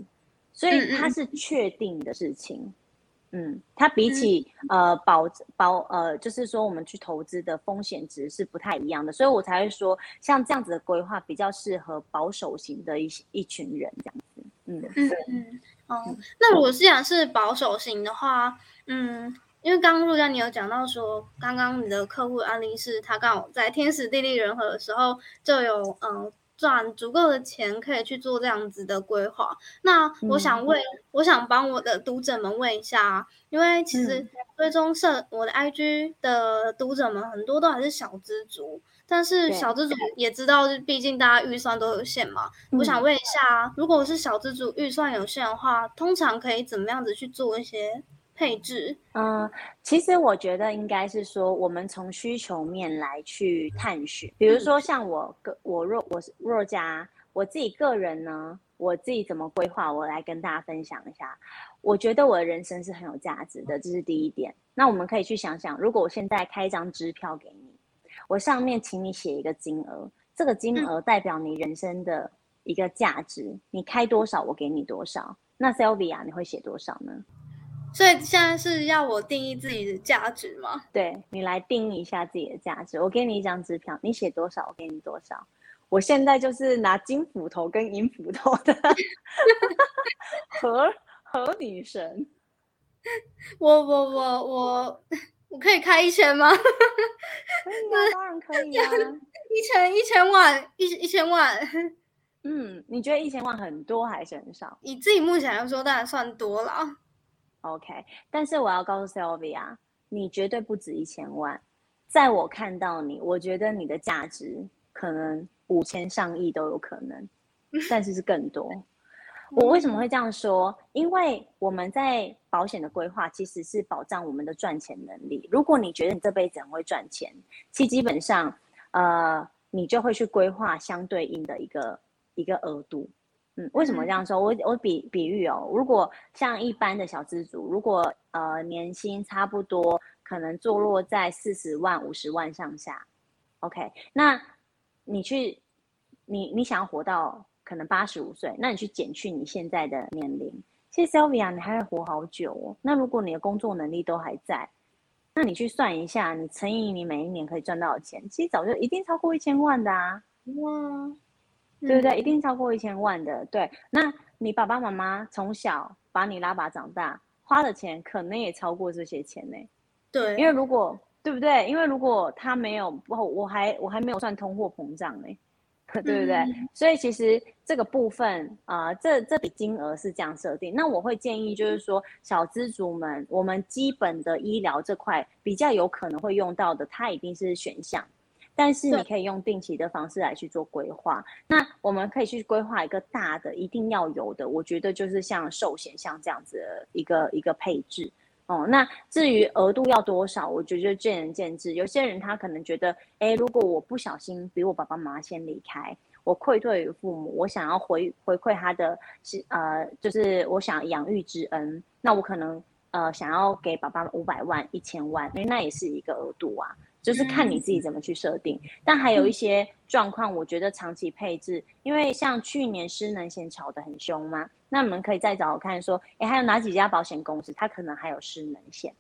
所以它是确定的事情。嗯，它比起呃保保呃，就是说我们去投资的风险值是不太一样的，所以我才会说像这样子的规划比较适合保守型的一一群人这样子。嗯嗯嗯，哦，那如果是讲是保守型的话，嗯。因为刚刚陆佳你有讲到说，刚刚你的客户案例是他刚好在天时地利人和的时候就有嗯赚足够的钱可以去做这样子的规划。那我想问，我想帮我的读者们问一下，因为其实追踪社我的 IG 的读者们很多都还是小资族，但是小资族也知道，毕竟大家预算都有限嘛。我想问一下，如果是小资族预算有限的话，通常可以怎么样子去做一些？配置，嗯，其实我觉得应该是说，我们从需求面来去探寻。比如说，像我个我若我是若家，我自己个人呢，我自己怎么规划，我来跟大家分享一下。我觉得我的人生是很有价值的，这是第一点。那我们可以去想想，如果我现在开一张支票给你，我上面请你写一个金额，这个金额代表你人生的一个价值，你开多少，我给你多少。那 Sylvia，你会写多少呢？所以现在是要我定义自己的价值吗？对你来定义一下自己的价值。我给你一张支票，你写多少，我给你多少。我现在就是拿金斧头跟银斧头的 和和女神。我我我我我可以开一千吗？可以啊，当然可以啊。一千一千万一一千万。嗯，你觉得一千万很多还是很少？以自己目前来说，当然算多了。OK，但是我要告诉 Sylvia，你绝对不止一千万。在我看到你，我觉得你的价值可能五千上亿都有可能，但是是更多。我为什么会这样说？因为我们在保险的规划其实是保障我们的赚钱能力。如果你觉得你这辈子很会赚钱，其基本上，呃，你就会去规划相对应的一个一个额度。嗯，为什么这样说？我我比比喻哦，如果像一般的小资族，如果呃年薪差不多，可能坐落在四十万、五十万上下，OK，那你去，你你想要活到可能八十五岁，那你去减去你现在的年龄，其实 Sylvia 你还会活好久哦。那如果你的工作能力都还在，那你去算一下，你乘以你每一年可以赚到的钱，其实早就一定超过一千万的啊！哇，对不对？一定超过一千万的。对，那你爸爸妈妈从小把你拉拔长大，花的钱可能也超过这些钱呢。对，因为如果对不对？因为如果他没有，我我还我还没有算通货膨胀呢。对不对？所以其实这个部分啊，这这笔金额是这样设定。那我会建议就是说，小资族们，我们基本的医疗这块比较有可能会用到的，它一定是选项。但是你可以用定期的方式来去做规划。那我们可以去规划一个大的，一定要有的。我觉得就是像寿险，像这样子的一个一个配置。哦，那至于额度要多少，我觉得见仁见智。有些人他可能觉得，哎，如果我不小心比我爸爸妈妈先离开，我愧对于父母，我想要回回馈他的，是呃，就是我想养育之恩，那我可能呃想要给爸爸五百万、一千万，因为那也是一个额度啊。就是看你自己怎么去设定，但还有一些状况，我觉得长期配置，因为像去年失能险炒得很凶嘛，那你们可以再找我看说，哎，还有哪几家保险公司，它可能还有失能险？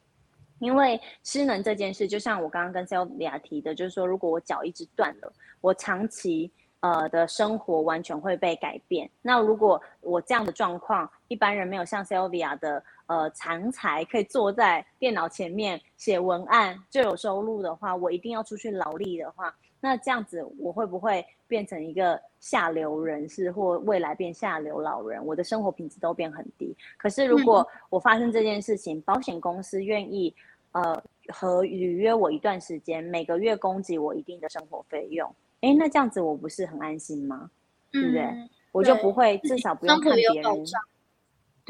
因为失能这件事，就像我刚刚跟 Sylvia 提的，就是说，如果我脚一直断了，我长期呃的生活完全会被改变。那如果我这样的状况，一般人没有像 Sylvia 的。呃，常才可以坐在电脑前面写文案就有收入的话，我一定要出去劳力的话，那这样子我会不会变成一个下流人士，或未来变下流老人？我的生活品质都变很低。可是如果我发生这件事情，保险公司愿意呃和履约我一段时间，每个月供给我一定的生活费用，哎，那这样子我不是很安心吗？对不对？我就不会至少不用看别人。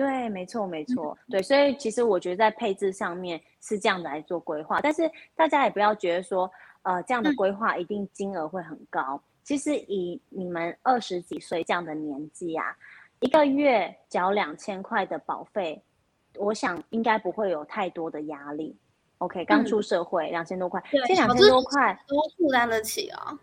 对，没错，没错，对，所以其实我觉得在配置上面是这样子来做规划，但是大家也不要觉得说，呃，这样的规划一定金额会很高。其实以你们二十几岁这样的年纪啊，一个月缴两千块的保费，我想应该不会有太多的压力。OK，刚出社会两千多块，这两千多块都负担得起啊。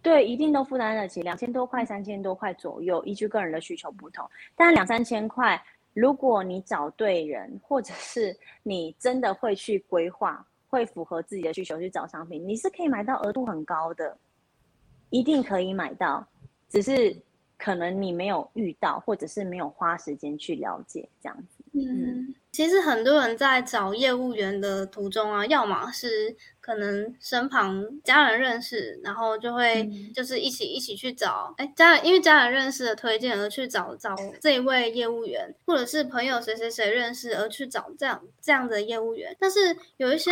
对，一定都负担得起，两千多块、三千多块左右，依据个人的需求不同，但两三千块。如果你找对人，或者是你真的会去规划，会符合自己的需求去找商品，你是可以买到额度很高的，一定可以买到，只是可能你没有遇到，或者是没有花时间去了解这样子。嗯。其实很多人在找业务员的途中啊，要么是可能身旁家人认识，然后就会就是一起一起去找，哎，家人因为家人认识的推荐而去找找这一位业务员，或者是朋友谁谁谁认识而去找这样这样的业务员。但是有一些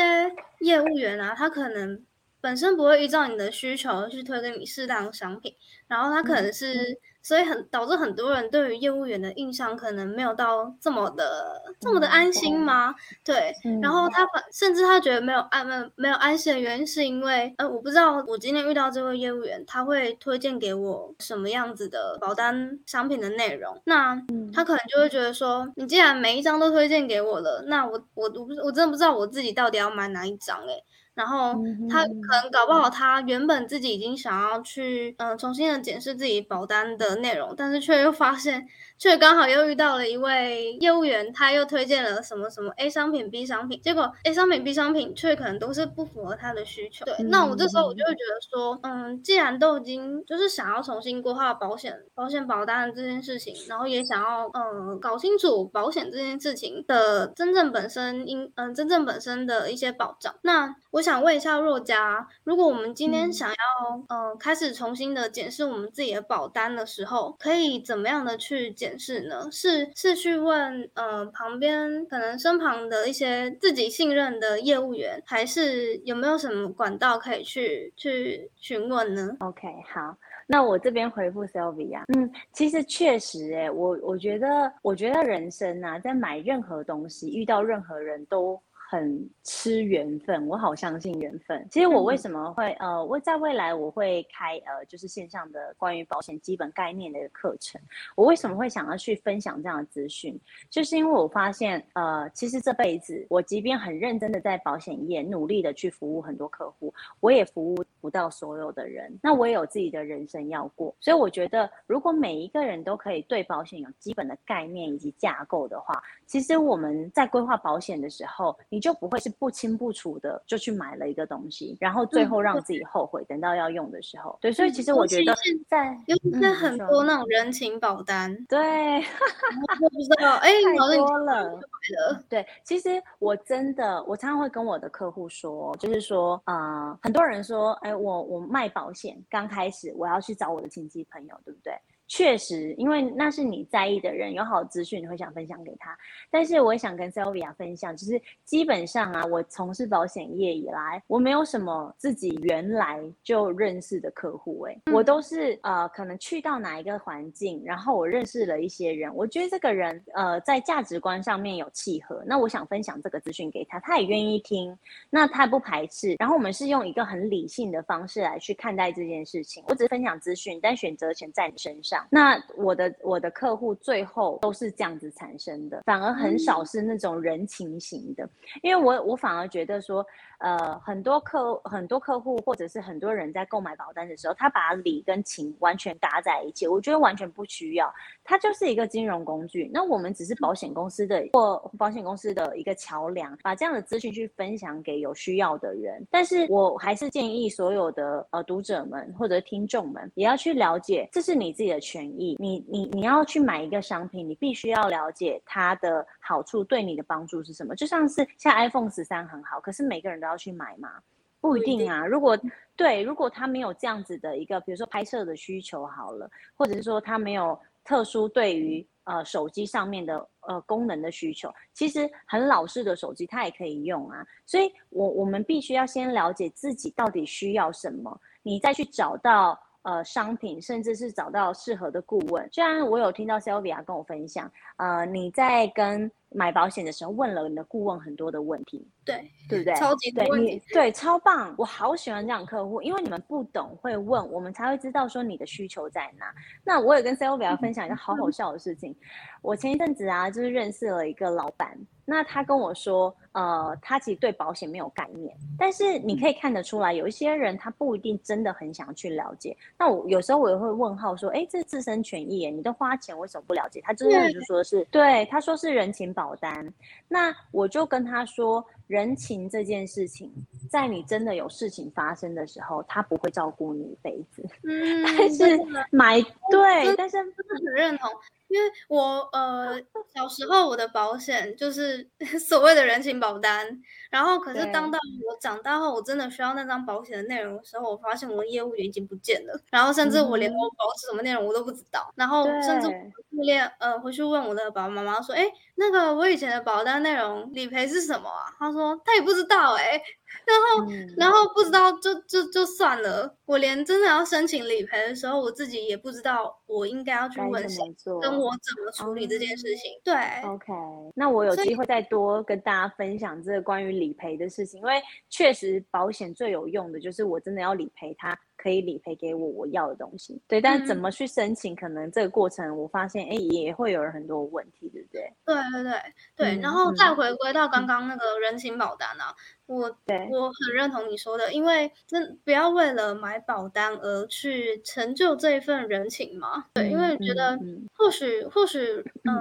业务员啊，他可能本身不会依照你的需求去推给你适当的商品，然后他可能是。所以很导致很多人对于业务员的印象可能没有到这么的这么的安心吗？对，然后他甚至他觉得没有安没有没有安心的原因是因为呃我不知道我今天遇到这位业务员他会推荐给我什么样子的保单商品的内容，那他可能就会觉得说你既然每一张都推荐给我了，那我我我不我真的不知道我自己到底要买哪一张诶。然后他可能搞不好，他原本自己已经想要去，嗯，重新的检视自己保单的内容，但是却又发现。却刚好又遇到了一位业务员，他又推荐了什么什么 A 商品、B 商品，结果 A 商品、B 商品却可能都是不符合他的需求。对，那我这时候我就会觉得说，嗯，既然都已经就是想要重新规划保险、保险保单的这件事情，然后也想要嗯搞清楚保险这件事情的真正本身应嗯真正本身的一些保障。那我想问一下若佳，如果我们今天想要嗯开始重新的检视我们自己的保单的时候，可以怎么样的去检？是呢？是是去问呃旁边可能身旁的一些自己信任的业务员，还是有没有什么管道可以去去询问呢？OK，好，那我这边回复 Sylvia，嗯，其实确实，诶，我我觉得我觉得人生啊，在买任何东西遇到任何人都很吃缘分，我好相信缘分。其实我为什么会呃，我在未来我会开呃，就是线上的关于保险基本概念的一个课程。我为什么会想要去分享这样的资讯？就是因为我发现呃，其实这辈子我即便很认真的在保险业努力的去服务很多客户，我也服务不到所有的人。那我也有自己的人生要过，所以我觉得如果每一个人都可以对保险有基本的概念以及架构的话，其实我们在规划保险的时候。你就不会是不清不楚的就去买了一个东西，然后最后让自己后悔，等到要用的时候。对，所以其实我觉得在尤其是很多那种人情保单，对，我不知道，哎，太多了。对，其实我真的，我常常会跟我的客户说，就是说，呃，很多人说，哎，我我卖保险刚开始，我要去找我的亲戚朋友，对不对？确实，因为那是你在意的人，有好资讯你会想分享给他。但是我也想跟 Sylvia 分享，就是基本上啊，我从事保险业以来，我没有什么自己原来就认识的客户，哎，我都是呃，可能去到哪一个环境，然后我认识了一些人，我觉得这个人呃在价值观上面有契合，那我想分享这个资讯给他，他也愿意听，那他不排斥，然后我们是用一个很理性的方式来去看待这件事情。我只是分享资讯，但选择权在你身上。那我的我的客户最后都是这样子产生的，反而很少是那种人情型的，因为我我反而觉得说。呃，很多客很多客户或者是很多人在购买保单的时候，他把理跟情完全搭在一起，我觉得完全不需要，它就是一个金融工具。那我们只是保险公司的或保险公司的一个桥梁，把这样的资讯去分享给有需要的人。但是我还是建议所有的呃读者们或者听众们，也要去了解，这是你自己的权益。你你你要去买一个商品，你必须要了解它的好处对你的帮助是什么。就像是像 iPhone 十三很好，可是每个人的都要去买吗？不一定啊。如果对，如果他没有这样子的一个，比如说拍摄的需求好了，或者是说他没有特殊对于呃手机上面的呃功能的需求，其实很老式的手机他也可以用啊。所以，我我们必须要先了解自己到底需要什么，你再去找到。呃，商品甚至是找到适合的顾问。虽然我有听到 Sylvia 跟我分享，呃，你在跟买保险的时候问了你的顾问很多的问题，对对不对？超级对你对超棒，我好喜欢这样客户，因为你们不懂会问，我们才会知道说你的需求在哪。那我也跟 Sylvia 分享一个好好笑的事情，我前一阵子啊，就是认识了一个老板。那他跟我说，呃，他其实对保险没有概念，但是你可以看得出来，有一些人他不一定真的很想去了解。那我有时候我也会问号说，哎，这是自身权益耶，你都花钱为什么不了解？他真的就说是对，他说是人情保保单。那我就跟他说，人情这件事情，在你真的有事情发生的时候，他不会照顾你一辈子。嗯，但是买对，但是真的很认同。因为我呃小时候我的保险就是 所谓的人情保单，然后可是当到我长大后，我真的需要那张保险的内容的时候，我发现我的业务员已经不见了，然后甚至我连我保是什么内容我都不知道，然后甚至我连呃回去问我的爸爸妈妈说，哎，那个我以前的保单内容理赔是什么啊？他说他也不知道哎。然后，然后不知道就就就算了。我连真的要申请理赔的时候，我自己也不知道我应该要去问谁，跟我怎么处理这件事情。对，OK。那我有机会再多跟大家分享这个关于理赔的事情，因为确实保险最有用的就是我真的要理赔它。可以理赔给我我要的东西，对，但是怎么去申请，可能这个过程我发现，哎，也会有很多问题，对不对？对对对对，然后再回归到刚刚那个人情保单啊，我对。我很认同你说的，因为真不要为了买保单而去成就这一份人情嘛，对，因为觉得或许或许，嗯，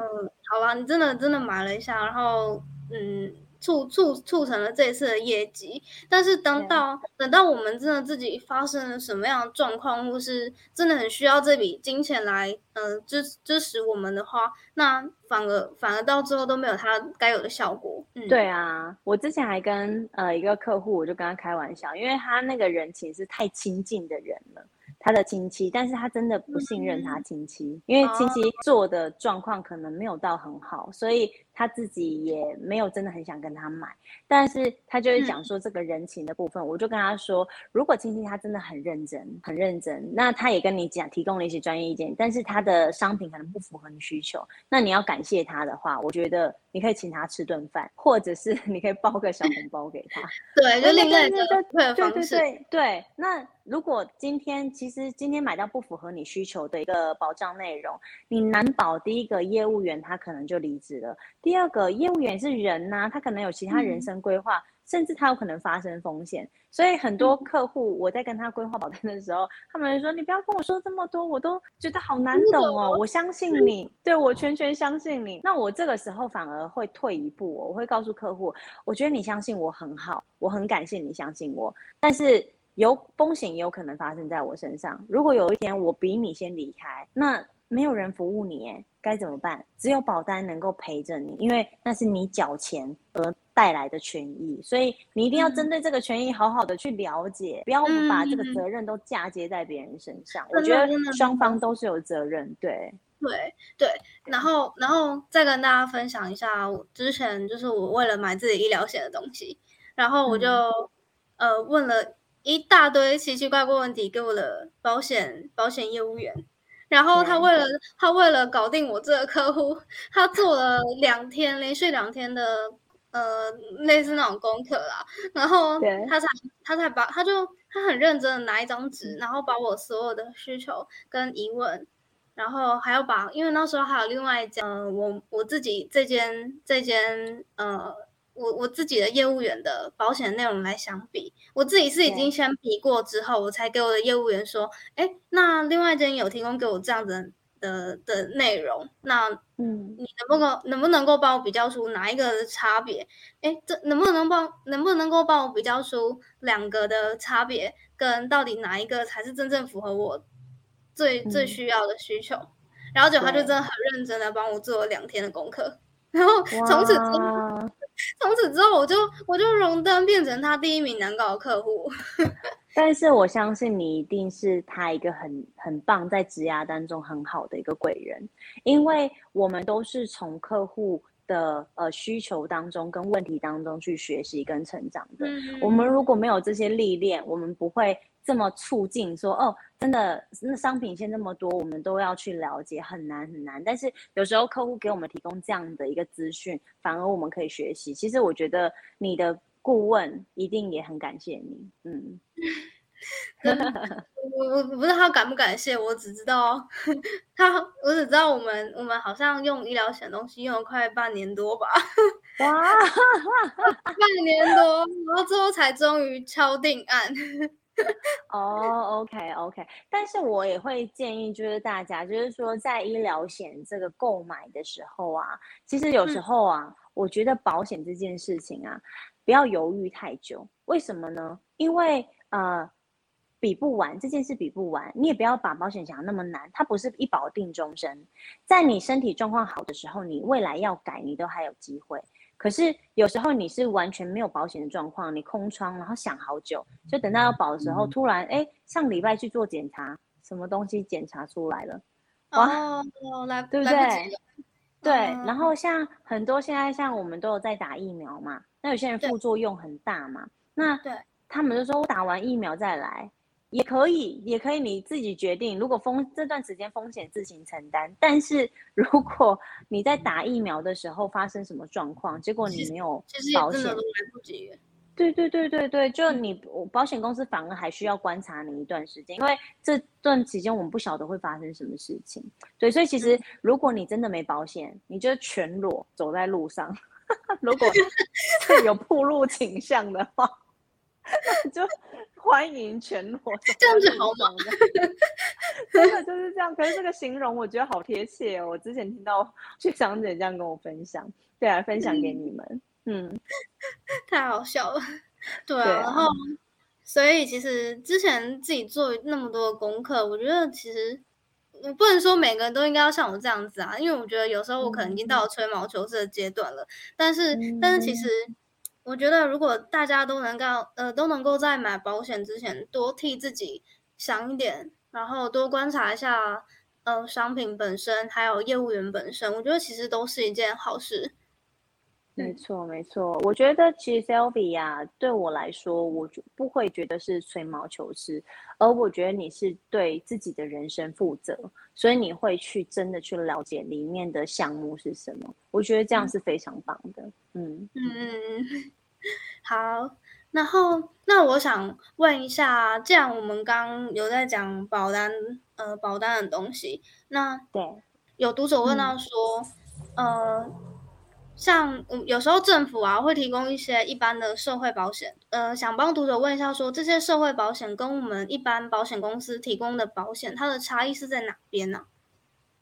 好吧，你真的真的买了一下，然后嗯。促促促成了这一次的业绩，但是等到等到我们真的自己发生了什么样的状况，或是真的很需要这笔金钱来，呃支支持我们的话，那反而反而到最后都没有它该有的效果。嗯，对啊，我之前还跟呃一个客户，我就跟他开玩笑，因为他那个人其实是太亲近的人了。他的亲戚，但是他真的不信任他亲戚，因为亲戚做的状况可能没有到很好，所以他自己也没有真的很想跟他买，但是他就会讲说这个人情的部分，我就跟他说，如果亲戚他真的很认真，很认真，那他也跟你讲提供了一些专业意见，但是他的商品可能不符合你需求，那你要感谢他的话，我觉得你可以请他吃顿饭，或者是 你可以包个小红包给他，对，就另外一个对对对对，那。如果今天其实今天买到不符合你需求的一个保障内容，你难保第一个业务员他可能就离职了，第二个业务员是人呐，他可能有其他人生规划，甚至他有可能发生风险。所以很多客户我在跟他规划保单的时候，他们说你不要跟我说这么多，我都觉得好难懂哦。我相信你，对我全权相信你。那我这个时候反而会退一步，我会告诉客户，我觉得你相信我很好，我很感谢你相信我，但是。有风险也有可能发生在我身上。如果有一天我比你先离开，那没有人服务你，哎，该怎么办？只有保单能够陪着你，因为那是你缴钱而带来的权益，所以你一定要针对这个权益好好的去了解，不要把这个责任都嫁接在别人身上。我觉得双方都是有责任，对，对，对。然后，然后再跟大家分享一下，之前就是我为了买自己医疗险的东西，然后我就呃问了。一大堆奇奇怪怪问题给我的保险保险业务员，然后他为了他为了搞定我这个客户，他做了两天连续两天的呃类似那种功课啦，然后他才他才把他就他很认真的拿一张纸，然后把我所有的需求跟疑问，然后还要把因为那时候还有另外一家呃我我自己这间这间呃。我我自己的业务员的保险内容来相比，我自己是已经先比过之后，我才给我的业务员说，哎，那另外一间有提供给我这样子的的内容，那嗯，你能不能能不能够帮我比较出哪一个的差别？哎，这能不能帮能不能够帮我比较出两个的差别，跟到底哪一个才是真正符合我最最需要的需求？然后就他就真的很认真的帮我做了两天的功课，然后从此之后。从此之后，我就我就荣登变成他第一名难搞的客户。但是我相信你一定是他一个很很棒，在职涯当中很好的一个贵人，因为我们都是从客户的呃需求当中跟问题当中去学习跟成长的。我们如果没有这些历练，我们不会。这么促进说哦，真的那商品线那么多，我们都要去了解，很难很难。但是有时候客户给我们提供这样的一个资讯，反而我们可以学习。其实我觉得你的顾问一定也很感谢你，嗯。我我不知道他感不感谢我，只知道他，我只知道我们我们好像用医疗险东西用了快半年多吧，哇，半年多，然后最后才终于敲定案。哦，OK OK，但是我也会建议，就是大家，就是说在医疗险这个购买的时候啊，其实有时候啊，我觉得保险这件事情啊，不要犹豫太久。为什么呢？因为呃，比不完这件事比不完，你也不要把保险想那么难，它不是一保定终身，在你身体状况好的时候，你未来要改，你都还有机会。可是有时候你是完全没有保险的状况，你空窗，然后想好久，就等到要保的时候，突然哎，上礼拜去做检查，什么东西检查出来了，哇，来对不对？对，然后像很多现在像我们都有在打疫苗嘛，那有些人副作用很大嘛，那他们就说我打完疫苗再来。也可以，也可以你自己决定。如果风这段时间风险自行承担，但是 如果你在打疫苗的时候发生什么状况，结果你没有保险，来不及。对对对对对，就你保险公司反而还需要观察你一段时间，因为这段期间我们不晓得会发生什么事情。对，所以其实如果你真的没保险，你就全裸走在路上，如果 有铺路倾向的话，就。欢迎全裸，这样子好吗？真的就是这样。可是这个形容我觉得好贴切哦。我之前听到学长姐这样跟我分享，对啊，分享给你们。嗯，太好笑了。对啊，然后所以其实之前自己做那么多的功课，我觉得其实我不能说每个人都应该要像我这样子啊，因为我觉得有时候我可能已经到了吹毛求疵的阶段了。但是，但是其实。我觉得，如果大家都能够，呃，都能够在买保险之前多替自己想一点，然后多观察一下，呃，商品本身还有业务员本身，我觉得其实都是一件好事。没错，没错。我觉得其实 Sylvia 对我来说，我就不会觉得是吹毛求疵，而我觉得你是对自己的人生负责，所以你会去真的去了解里面的项目是什么。我觉得这样是非常棒的。嗯嗯嗯，好。然后，那我想问一下，既然我们刚有在讲保单，呃，保单的东西，那对，有读者问到说，呃。像有时候政府啊会提供一些一般的社会保险，呃，想帮读者问一下，说这些社会保险跟我们一般保险公司提供的保险，它的差异是在哪边呢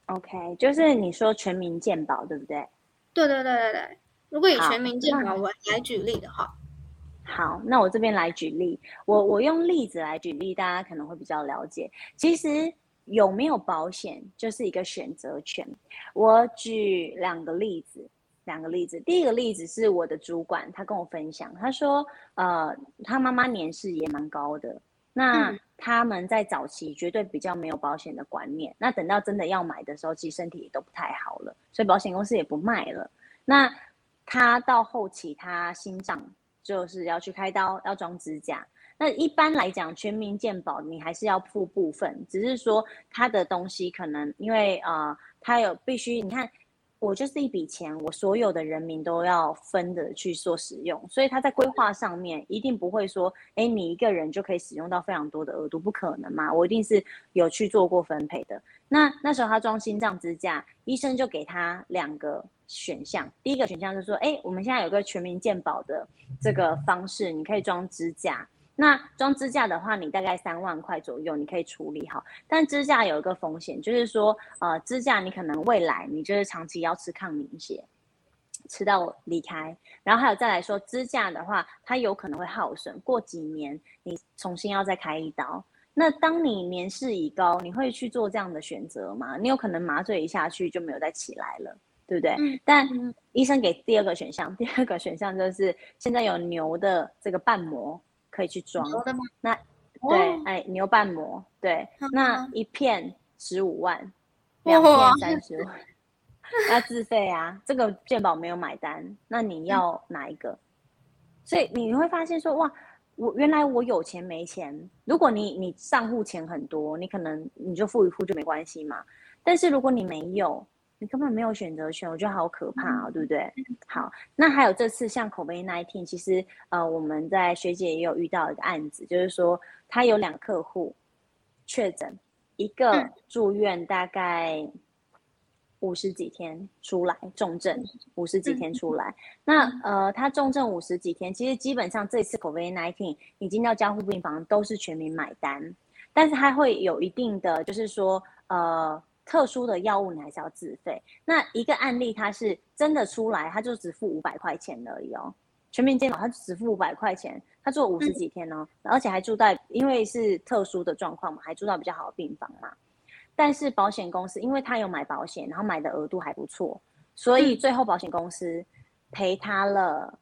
？OK，就是你说全民健保，对不对？对对对对对。如果以全民健保为来举例的话，好，那我这边来举例，我我用例子来举例，大家可能会比较了解。其实有没有保险就是一个选择权。我举两个例子。两个例子，第一个例子是我的主管，他跟我分享，他说，呃，他妈妈年事也蛮高的，那他们在早期绝对比较没有保险的观念，那等到真的要买的时候，其实身体也都不太好了，所以保险公司也不卖了。那他到后期，他心脏就是要去开刀，要装支架。那一般来讲，全民健保你还是要付部分，只是说他的东西可能因为呃，他有必须，你看。我就是一笔钱，我所有的人民都要分的去做使用，所以他在规划上面一定不会说，哎，你一个人就可以使用到非常多的额度，不可能嘛？我一定是有去做过分配的。那那时候他装心脏支架，医生就给他两个选项，第一个选项是说，哎，我们现在有个全民健保的这个方式，你可以装支架。那装支架的话，你大概三万块左右，你可以处理好。但支架有一个风险，就是说，呃，支架你可能未来你就是长期要吃抗凝血，吃到离开。然后还有再来说，支架的话，它有可能会耗损，过几年你重新要再开一刀。那当你年事已高，你会去做这样的选择吗？你有可能麻醉一下去就没有再起来了，对不对？但医生给第二个选项，第二个选项就是现在有牛的这个瓣膜。可以去装，那对，哎，牛瓣膜，对，那一片十五万，两片三十万，要自费啊。这个健保没有买单，那你要哪一个？所以你会发现说，哇，我原来我有钱没钱。如果你你账户钱很多，你可能你就付一付就没关系嘛。但是如果你没有，你根本没有选择权，我觉得好可怕啊，对不对？好，那还有这次像口碑 nineteen，其实呃，我们在学姐也有遇到一个案子，就是说他有两个客户确诊，一个住院大概五十几天出来重症，五十几天出来。那呃，他重症五十几天，其实基本上这次口碑 nineteen 已经到加护病房都是全民买单，但是他会有一定的，就是说呃。特殊的药物你还是要自费。那一个案例，他是真的出来，他就只付五百块钱而已哦。全民健保他只付五百块钱，他做五十几天哦，而且还住在，因为是特殊的状况嘛，还住到比较好的病房嘛。但是保险公司，因为他有买保险，然后买的额度还不错，所以最后保险公司赔他了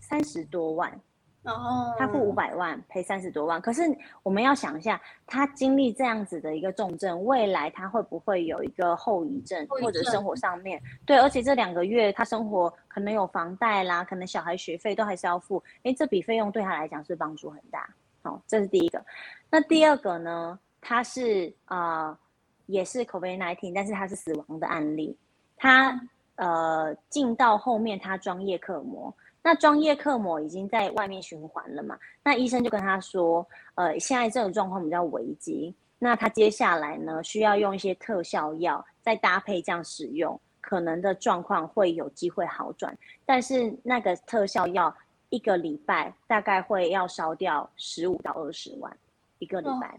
三十多万。哦，他付五百万赔三十多万，可是我们要想一下，他经历这样子的一个重症，未来他会不会有一个后遗症，或者生活上面对？而且这两个月他生活可能有房贷啦，可能小孩学费都还是要付，哎，这笔费用对他来讲是帮助很大。好，这是第一个。那第二个呢？他是啊，也是 COVID-19，但是他是死亡的案例。他呃进到后面，他装叶克膜。那专业克膜已经在外面循环了嘛？那医生就跟他说，呃，现在这种状况比较危急，那他接下来呢需要用一些特效药，再搭配这样使用，可能的状况会有机会好转。但是那个特效药一个礼拜大概会要烧掉十五到二十万一个礼拜。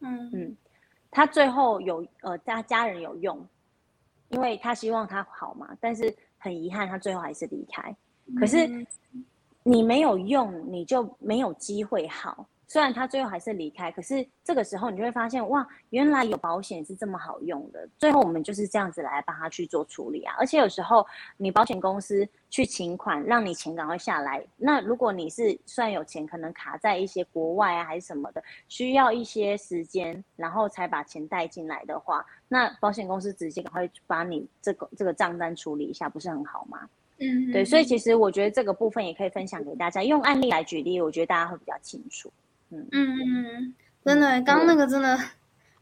嗯嗯，他最后有呃他家人有用，因为他希望他好嘛，但是很遗憾他最后还是离开。可是你没有用，你就没有机会好。虽然他最后还是离开，可是这个时候你就会发现，哇，原来有保险是这么好用的。最后我们就是这样子来帮他去做处理啊。而且有时候你保险公司去请款，让你钱赶快下来。那如果你是算有钱，可能卡在一些国外啊还是什么的，需要一些时间，然后才把钱带进来的话，那保险公司直接赶快把你这个这个账单处理一下，不是很好吗？嗯，对，所以其实我觉得这个部分也可以分享给大家，用案例来举例，我觉得大家会比较清楚。嗯嗯嗯，真的，刚刚那个真的，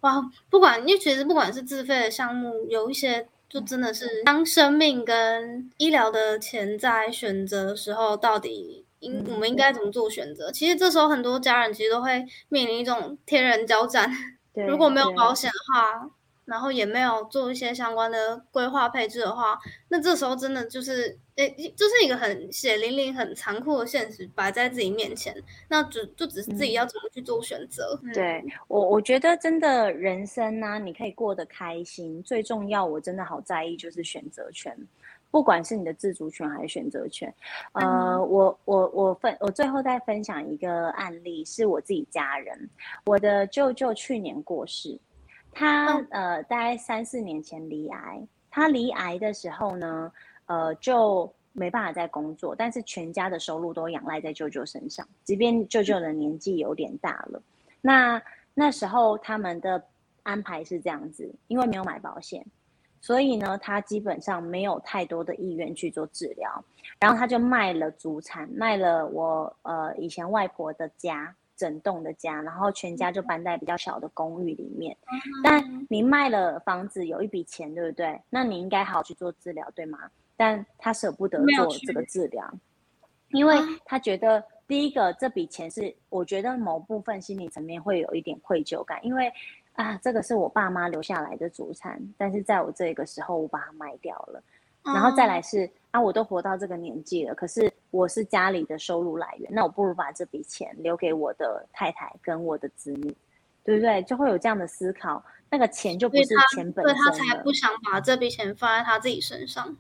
哇，不管因为其实不管是自费的项目，有一些就真的是当生命跟医疗的潜在选择的时候，到底应我们应该怎么做选择？其实这时候很多家人其实都会面临一种天人交战，如果没有保险的话。然后也没有做一些相关的规划配置的话，那这时候真的就是，诶，就是一个很血淋淋、很残酷的现实摆在自己面前，那就就只是自己要怎么去做选择。对我，我觉得真的人生呢，你可以过得开心，最重要，我真的好在意就是选择权，不管是你的自主权还是选择权。呃，我我我分，我最后再分享一个案例，是我自己家人，我的舅舅去年过世。他呃，大概三四年前离癌。他离癌的时候呢，呃，就没办法再工作，但是全家的收入都仰赖在舅舅身上。即便舅舅的年纪有点大了，那那时候他们的安排是这样子，因为没有买保险，所以呢，他基本上没有太多的意愿去做治疗。然后他就卖了祖产，卖了我呃以前外婆的家。整栋的家，然后全家就搬在比较小的公寓里面。但你卖了房子，有一笔钱，对不对？那你应该好好去做治疗，对吗？但他舍不得做这个治疗，因为他觉得第一个这笔钱是，我觉得某部分心理层面会有一点愧疚感，因为啊，这个是我爸妈留下来的祖产，但是在我这个时候我把它卖掉了。然后再来是啊，我都活到这个年纪了，可是我是家里的收入来源，那我不如把这笔钱留给我的太太跟我的子女，对不对？就会有这样的思考，那个钱就不是钱本身他才不想把这笔钱放在他自己身上。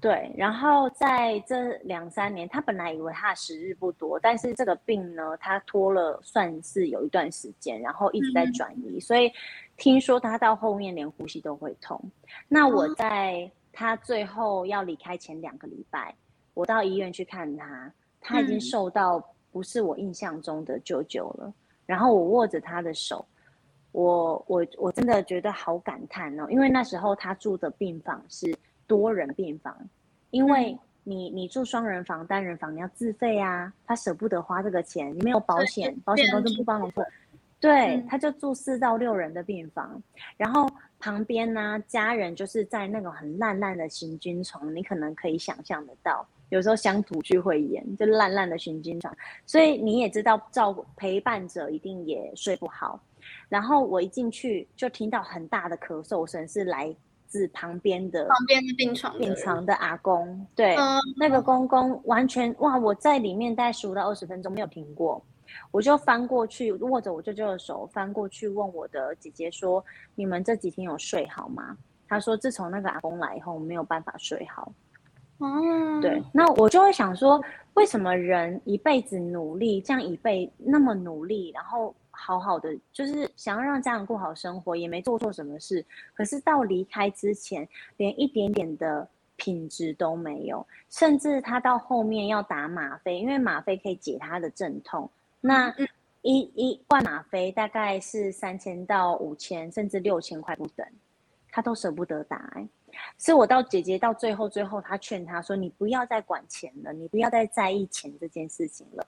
对，然后在这两三年，他本来以为他的时日不多，但是这个病呢，他拖了算是有一段时间，然后一直在转移，所以听说他到后面连呼吸都会痛。那我在。他最后要离开前两个礼拜，我到医院去看他，他已经瘦到不是我印象中的舅舅了。然后我握着他的手，我我我真的觉得好感叹哦，因为那时候他住的病房是多人病房，因为你你住双人房、单人房你要自费啊，他舍不得花这个钱，你没有保险，保险公司不帮你付。对，他就住四到六人的病房，然后旁边呢，家人就是在那种很烂烂的行军床，你可能可以想象得到，有时候乡土剧会演，就烂烂的行军床，所以你也知道，照陪伴者一定也睡不好。然后我一进去就听到很大的咳嗽声，是来自旁边的旁边的病床病床的阿公，对，那个公公完全哇，我在里面待十五到二十分钟没有停过。我就翻过去，握着我舅舅的手，翻过去问我的姐姐说：“你们这几天有睡好吗？”她说：“自从那个阿公来以后，没有办法睡好。”哦，对，那我就会想说，为什么人一辈子努力，这样一辈那么努力，然后好好的，就是想要让家人过好生活，也没做错什么事，可是到离开之前，连一点点的品质都没有，甚至他到后面要打吗啡，因为吗啡可以解他的阵痛。那一一罐吗啡大概是三千到五千，甚至六千块不等，他都舍不得打。是我到姐姐到最后，最后他劝他说：“你不要再管钱了，你不要再在意钱这件事情了，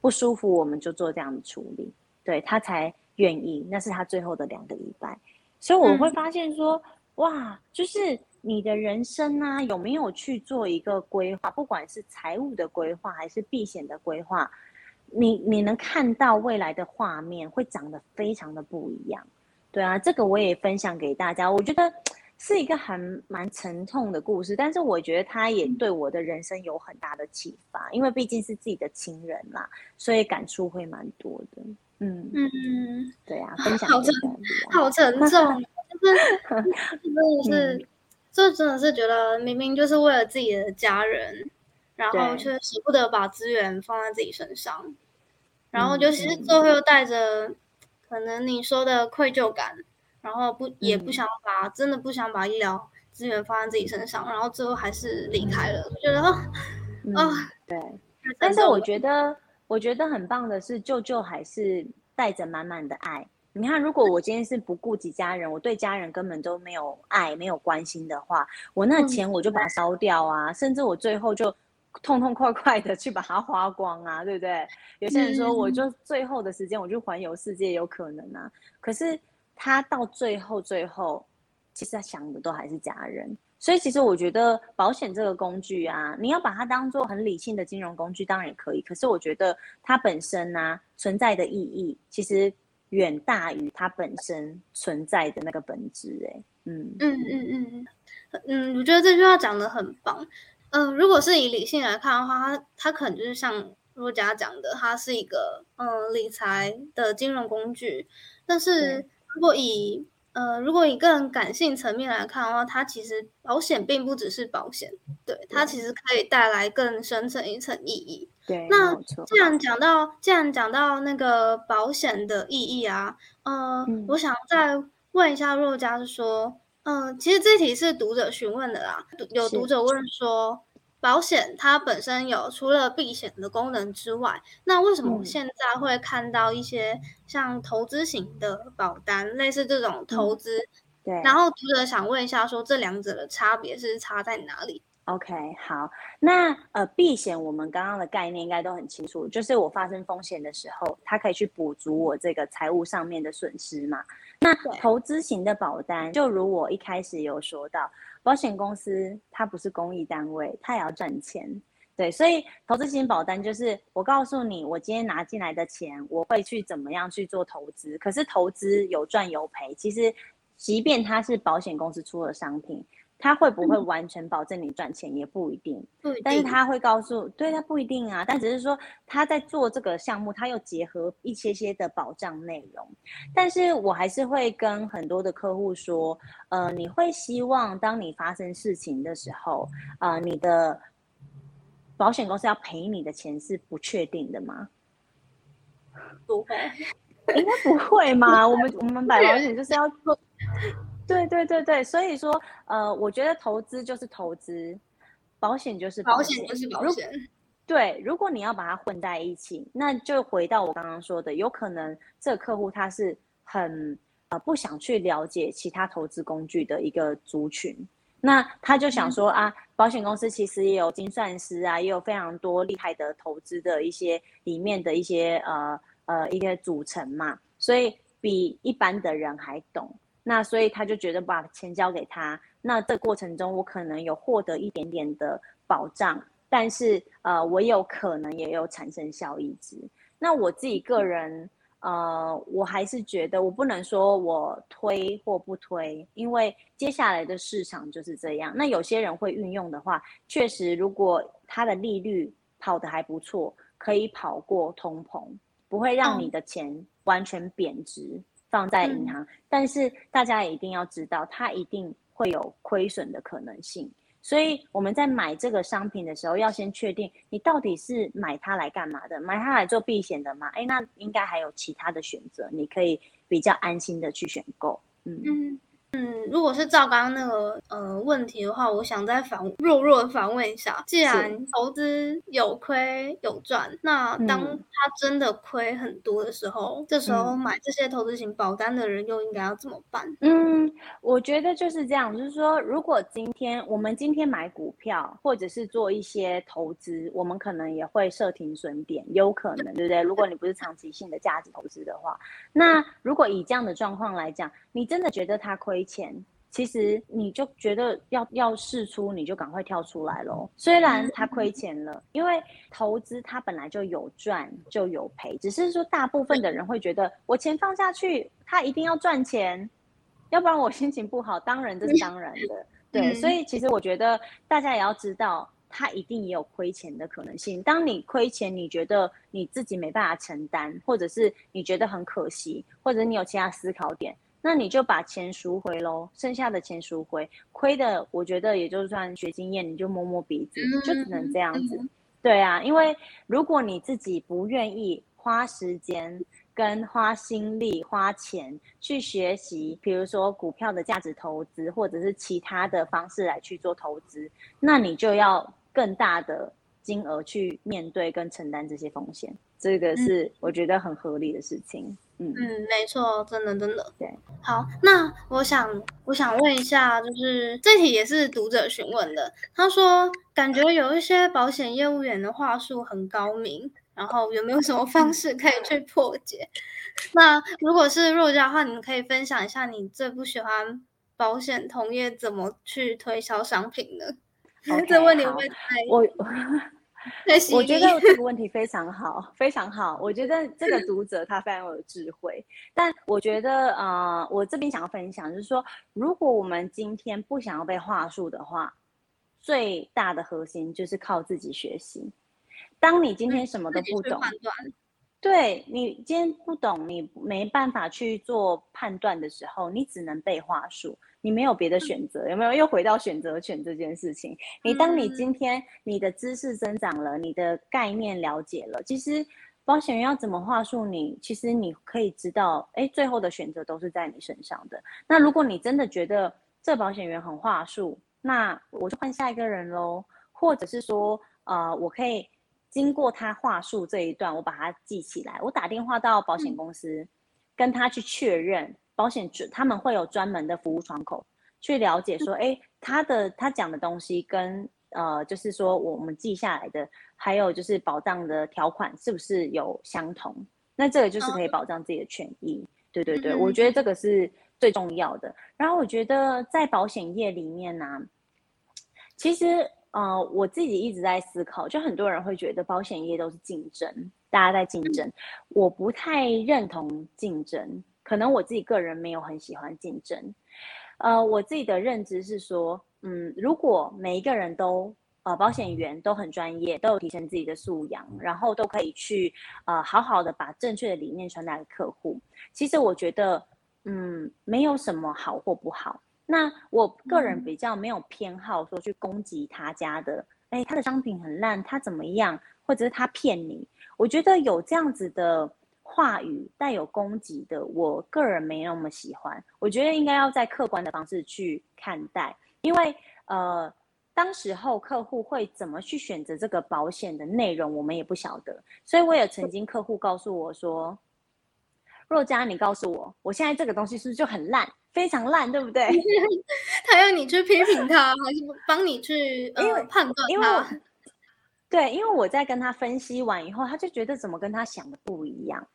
不舒服我们就做这样的处理。”对他才愿意。那是他最后的两个礼拜。所以我会发现说，哇，就是你的人生啊，有没有去做一个规划？不管是财务的规划，还是避险的规划。你你能看到未来的画面会长得非常的不一样，对啊，这个我也分享给大家。我觉得是一个很蛮沉痛的故事，但是我觉得它也对我的人生有很大的启发，因为毕竟是自己的亲人啦，所以感触会蛮多的。嗯嗯，对啊，分享好沉好沉重，就是 真的是，就真的是觉得明明就是为了自己的家人。然后却舍不得把资源放在自己身上，然后就是最后又带着可能你说的愧疚感，然后不也不想把真的不想把医疗资源放在自己身上，然后最后还是离开了。我觉得啊，对，但是我觉得我觉得很棒的是，舅舅还是带着满满的爱。你看，如果我今天是不顾及家人，我对家人根本都没有爱、没有关心的话，我那钱我就把它烧掉啊，甚至我最后就痛痛快快的去把它花光啊，对不对？有些人说，我就最后的时间我就环游世界，有可能啊。可是他到最后最后，其实他想的都还是家人。所以其实我觉得保险这个工具啊，你要把它当做很理性的金融工具，当然也可以。可是我觉得它本身呢存在的意义，其实远大于它本身存在的那个本质。哎，嗯嗯嗯嗯嗯，我觉得这句话讲的很棒。嗯，如果是以理性来看的话，它它可能就是像若佳讲的，它是一个嗯理财的金融工具。但是如果以呃，如果以个人感性层面来看的话，它其实保险并不只是保险，对它其实可以带来更深层一层意义。对，那既然讲到既然讲到那个保险的意义啊，呃，我想再问一下若佳，是说，嗯，其实这题是读者询问的啦，有读者问说。保险它本身有除了避险的功能之外，那为什么我现在会看到一些像投资型的保单，类似这种投资？对。然后读者想问一下，说这两者的差别是差在哪里？OK，好，那呃避险我们刚刚的概念应该都很清楚，就是我发生风险的时候，它可以去补足我这个财务上面的损失嘛。那投资型的保单，就如我一开始有说到。保险公司它不是公益单位，它也要赚钱，对，所以投资型保单就是我告诉你，我今天拿进来的钱，我会去怎么样去做投资。可是投资有赚有赔，其实即便它是保险公司出的商品。他会不会完全保证你赚钱也不一定，但是他会告诉，对他不一定啊，但只是说他在做这个项目，他又结合一些些的保障内容。但是我还是会跟很多的客户说，呃，你会希望当你发生事情的时候，呃，你的保险公司要赔你的钱是不确定的吗？不会，应该不会嘛？我们我们买保险就是要 做。对对对对，所以说，呃，我觉得投资就是投资，保险就是保险就是保险。对，如果你要把它混在一起，那就回到我刚刚说的，有可能这个客户他是很呃不想去了解其他投资工具的一个族群，那他就想说啊，保险公司其实也有精算师啊，也有非常多厉害的投资的一些里面的一些呃呃一个组成嘛，所以比一般的人还懂。那所以他就觉得把钱交给他，那这过程中我可能有获得一点点的保障，但是呃，我有可能也有产生效益值。那我自己个人呃，我还是觉得我不能说我推或不推，因为接下来的市场就是这样。那有些人会运用的话，确实如果它的利率跑得还不错，可以跑过通膨，不会让你的钱完全贬值。放在银行，但是大家也一定要知道，它一定会有亏损的可能性。所以我们在买这个商品的时候，要先确定你到底是买它来干嘛的？买它来做避险的吗？哎，那应该还有其他的选择，你可以比较安心的去选购。嗯。嗯，如果是照刚刚那个呃问题的话，我想再反弱弱的反问一下：既然投资有亏有赚，那当他真的亏很多的时候，这时候买这些投资型保单的人又应该要怎么办？嗯，我觉得就是这样，就是说，如果今天我们今天买股票或者是做一些投资，我们可能也会设停损点，有可能，对不对？如果你不是长期性的价值投资的话，那如果以这样的状况来讲，你真的觉得他亏？钱，其实你就觉得要要试出，你就赶快跳出来喽。虽然他亏钱了，因为投资它本来就有赚就有赔，只是说大部分的人会觉得我钱放下去，他一定要赚钱，要不然我心情不好。当然这是当然的，对。所以其实我觉得大家也要知道，他一定也有亏钱的可能性。当你亏钱，你觉得你自己没办法承担，或者是你觉得很可惜，或者你有其他思考点。那你就把钱赎回喽，剩下的钱赎回，亏的我觉得也就算学经验，你就摸摸鼻子，就只能这样子。对啊，因为如果你自己不愿意花时间、跟花心力、花钱去学习，比如说股票的价值投资，或者是其他的方式来去做投资，那你就要更大的金额去面对跟承担这些风险，这个是我觉得很合理的事情。嗯嗯，没错，真的真的。对，好，那我想我想问一下，就是这题也是读者询问的，他说感觉有一些保险业务员的话术很高明，然后有没有什么方式可以去破解？那如果是弱家的话，你们可以分享一下你最不喜欢保险同业怎么去推销商品呢？这问题会不会太我？我觉得这个问题非常好，非常好。我觉得这个读者他非常有智慧，但我觉得呃，我这边想要分享就是说，如果我们今天不想要被话术的话，最大的核心就是靠自己学习。当你今天什么都不懂。对你今天不懂，你没办法去做判断的时候，你只能背话术，你没有别的选择，有没有？又回到选择权这件事情。你当你今天你的知识增长了，你的概念了解了，其实保险员要怎么话术你，其实你可以知道，哎，最后的选择都是在你身上的。那如果你真的觉得这保险员很话术，那我就换下一个人喽，或者是说，呃，我可以。经过他话术这一段，我把它记起来。我打电话到保险公司，跟他去确认保险他们会有专门的服务窗口去了解说，哎，他的他讲的东西跟呃，就是说我们记下来的，还有就是保障的条款是不是有相同？那这个就是可以保障自己的权益。对对对，我觉得这个是最重要的。然后我觉得在保险业里面呢，其实。呃，我自己一直在思考，就很多人会觉得保险业都是竞争，大家在竞争，我不太认同竞争，可能我自己个人没有很喜欢竞争。呃，我自己的认知是说，嗯，如果每一个人都呃保险员都很专业，都有提升自己的素养，然后都可以去呃好好的把正确的理念传达给客户，其实我觉得，嗯，没有什么好或不好。那我个人比较没有偏好说去攻击他家的，哎，他的商品很烂，他怎么样，或者是他骗你？我觉得有这样子的话语带有攻击的，我个人没那么喜欢。我觉得应该要在客观的方式去看待，因为呃，当时候客户会怎么去选择这个保险的内容，我们也不晓得。所以我也曾经客户告诉我说。若佳，你告诉我，我现在这个东西是不是就很烂，非常烂，对不对？他要你去批评他，还是帮你去呃判断他？对，因为我在跟他分析完以后，他就觉得怎么跟他想的不一样。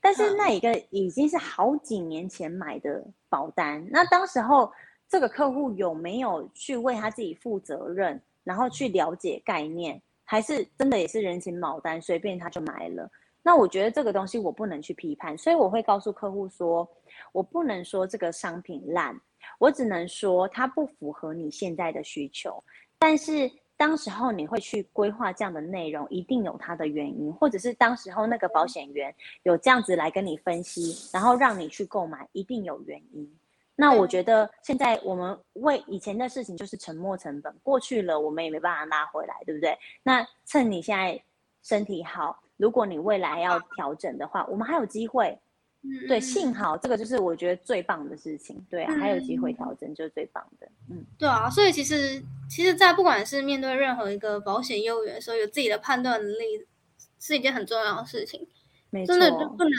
但是那一个已经是好几年前买的保单，那当时候这个客户有没有去为他自己负责任，然后去了解概念，还是真的也是人情保单，随便他就买了？那我觉得这个东西我不能去批判，所以我会告诉客户说，我不能说这个商品烂，我只能说它不符合你现在的需求。但是当时候你会去规划这样的内容，一定有它的原因，或者是当时候那个保险员有这样子来跟你分析，然后让你去购买，一定有原因。那我觉得现在我们为以前的事情就是沉没成本，过去了我们也没办法拉回来，对不对？那趁你现在身体好。如果你未来要调整的话，我们还有机会。嗯，对，幸好这个就是我觉得最棒的事情。对啊，还有机会调整就是最棒的。嗯，对啊，所以其实其实，在不管是面对任何一个保险业务员的时候，有自己的判断能力是一件很重要的事情。没错，真的就不能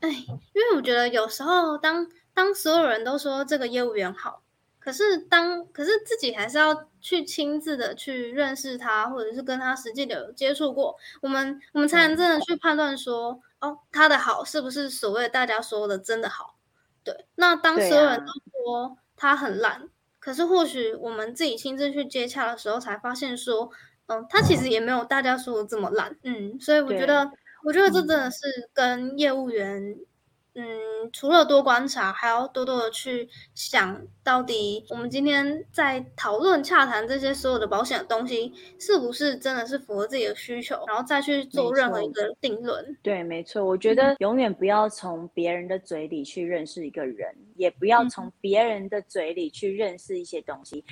哎，因为我觉得有时候当当所有人都说这个业务员好。可是当可是自己还是要去亲自的去认识他，或者是跟他实际的接触过，我们我们才能真的去判断说，哦，他的好是不是所谓大家说的真的好？对。那当所有人都说他很烂，可是或许我们自己亲自去接洽的时候，才发现说，嗯，他其实也没有大家说的这么烂。嗯，所以我觉得，我觉得这真的是跟业务员。嗯，除了多观察，还要多多的去想到底我们今天在讨论洽谈这些所有的保险的东西，是不是真的是符合自己的需求，然后再去做任何一个定论。对，没错，我觉得永远不要从别人的嘴里去认识一个人，也不要从别人的嘴里去认识一些东西。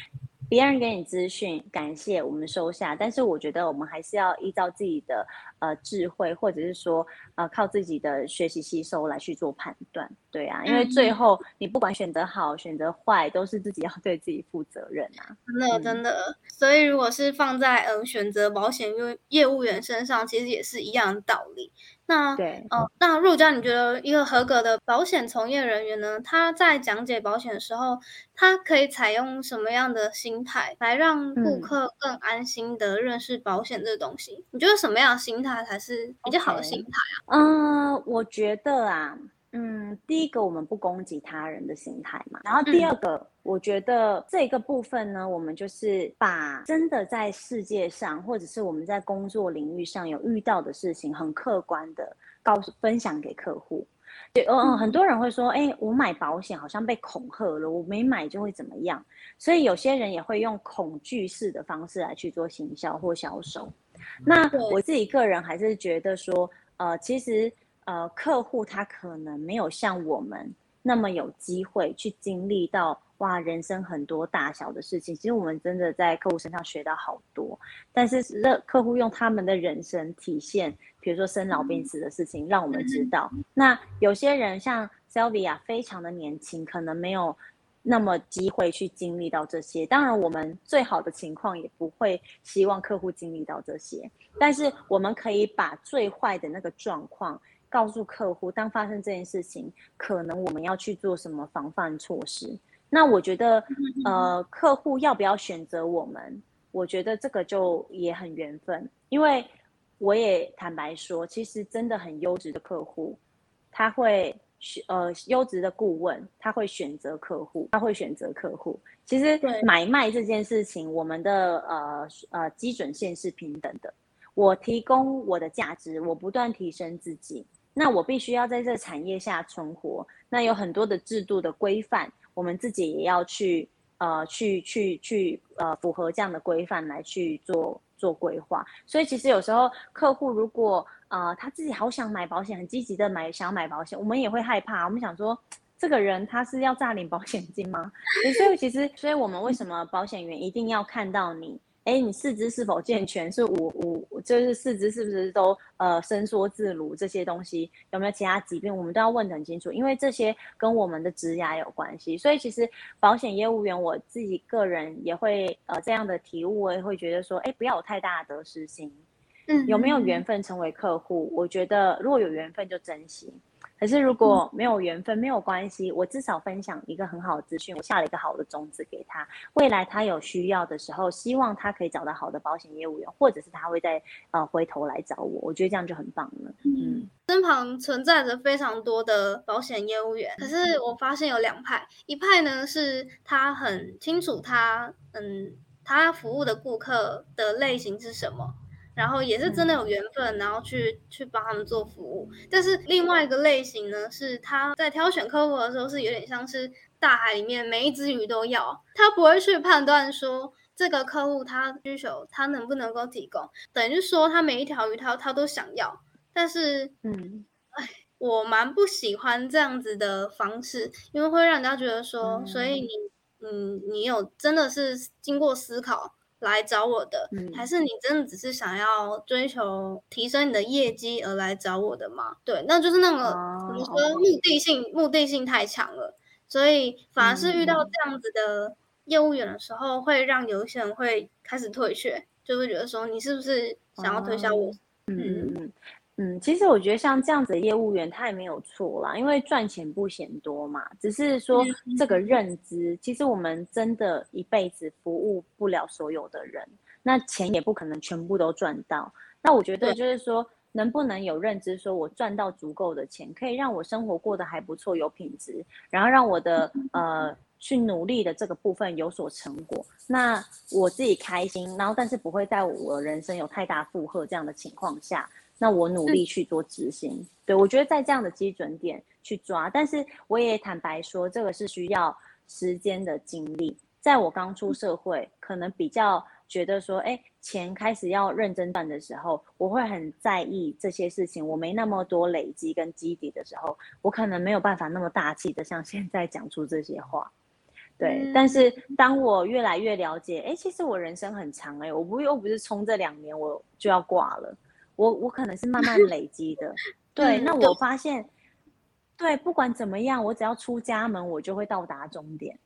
别人给你资讯，感谢我们收下。但是我觉得我们还是要依照自己的呃智慧，或者是说呃靠自己的学习吸收来去做判断。对啊，因为最后你不管选择好选择坏，都是自己要 对自己负责任啊。真的真的。所以如果是放在嗯选择保险业业务员身上，其实也是一样的道理。那对，哦，那入家，你觉得一个合格的保险从业人员呢，他在讲解保险的时候，他可以采用什么样的心态来让顾客更安心的认识保险这东西？你觉得什么样的心态才是比较好的心态啊？嗯，我觉得啊。嗯，第一个我们不攻击他人的心态嘛，然后第二个，我觉得这个部分呢，我们就是把真的在世界上或者是我们在工作领域上有遇到的事情，很客观的告诉分享给客户。对，嗯，很多人会说，哎，我买保险好像被恐吓了，我没买就会怎么样，所以有些人也会用恐惧式的方式来去做行销或销售。那我自己个人还是觉得说，呃，其实。呃，客户他可能没有像我们那么有机会去经历到哇，人生很多大小的事情。其实我们真的在客户身上学到好多，但是让客户用他们的人生体现，比如说生老病死的事情，让我们知道。那有些人像 Sylvia 非常的年轻，可能没有那么机会去经历到这些。当然，我们最好的情况也不会希望客户经历到这些，但是我们可以把最坏的那个状况。告诉客户，当发生这件事情，可能我们要去做什么防范措施。那我觉得，呃，客户要不要选择我们？我觉得这个就也很缘分。因为我也坦白说，其实真的很优质的客户，他会选呃优质的顾问，他会选择客户，他会选择客户。其实买卖这件事情，我们的呃呃基准线是平等的。我提供我的价值，我不断提升自己。那我必须要在这产业下存活，那有很多的制度的规范，我们自己也要去呃去去去呃符合这样的规范来去做做规划。所以其实有时候客户如果呃他自己好想买保险，很积极的买想买保险，我们也会害怕。我们想说，这个人他是要诈领保险金吗？所以其实，所以我们为什么保险员一定要看到你？哎，你四肢是否健全？是五五，就是四肢是不是都呃伸缩自如？这些东西有没有其他疾病？我们都要问得很清楚，因为这些跟我们的职涯有关系。所以其实保险业务员，我自己个人也会呃这样的体悟，我也会觉得说，哎，不要有太大的得失心。嗯，有没有缘分成为客户？我觉得如果有缘分就珍惜。可是如果没有缘分，没有关系，我至少分享一个很好的资讯，我下了一个好的种子给他，未来他有需要的时候，希望他可以找到好的保险业务员，或者是他会在呃回头来找我，我觉得这样就很棒了。嗯，身旁存在着非常多的保险业务员，可是我发现有两派，一派呢是他很清楚他嗯他服务的顾客的类型是什么。然后也是真的有缘分，然后去去帮他们做服务。但是另外一个类型呢，是他在挑选客户的时候，是有点像是大海里面每一只鱼都要，他不会去判断说这个客户他需求他能不能够提供，等于说他每一条鱼他他都想要。但是，嗯，哎，我蛮不喜欢这样子的方式，因为会让人家觉得说，所以你，嗯，你有真的是经过思考。来找我的，还是你真的只是想要追求提升你的业绩而来找我的吗？对，那就是那个怎么说，目的性目的性太强了，所以反而是遇到这样子的业务员的时候，会让有一些人会开始退却，就会觉得说你是不是想要推销我？嗯嗯嗯。嗯，其实我觉得像这样子的业务员，他也没有错啦，因为赚钱不嫌多嘛。只是说这个认知，其实我们真的一辈子服务不了所有的人，那钱也不可能全部都赚到。那我觉得就是说，能不能有认知，说我赚到足够的钱，可以让我生活过得还不错，有品质，然后让我的呃去努力的这个部分有所成果，那我自己开心，然后但是不会在我人生有太大负荷这样的情况下。那我努力去做执行，对我觉得在这样的基准点去抓，但是我也坦白说，这个是需要时间的经历。在我刚出社会，可能比较觉得说，哎，钱开始要认真赚的时候，我会很在意这些事情。我没那么多累积跟基底的时候，我可能没有办法那么大气的像现在讲出这些话。对，但是当我越来越了解，哎，其实我人生很长，哎，我不又不是冲这两年我就要挂了。我我可能是慢慢累积的，对。那我发现，对，不管怎么样，我只要出家门，我就会到达终点。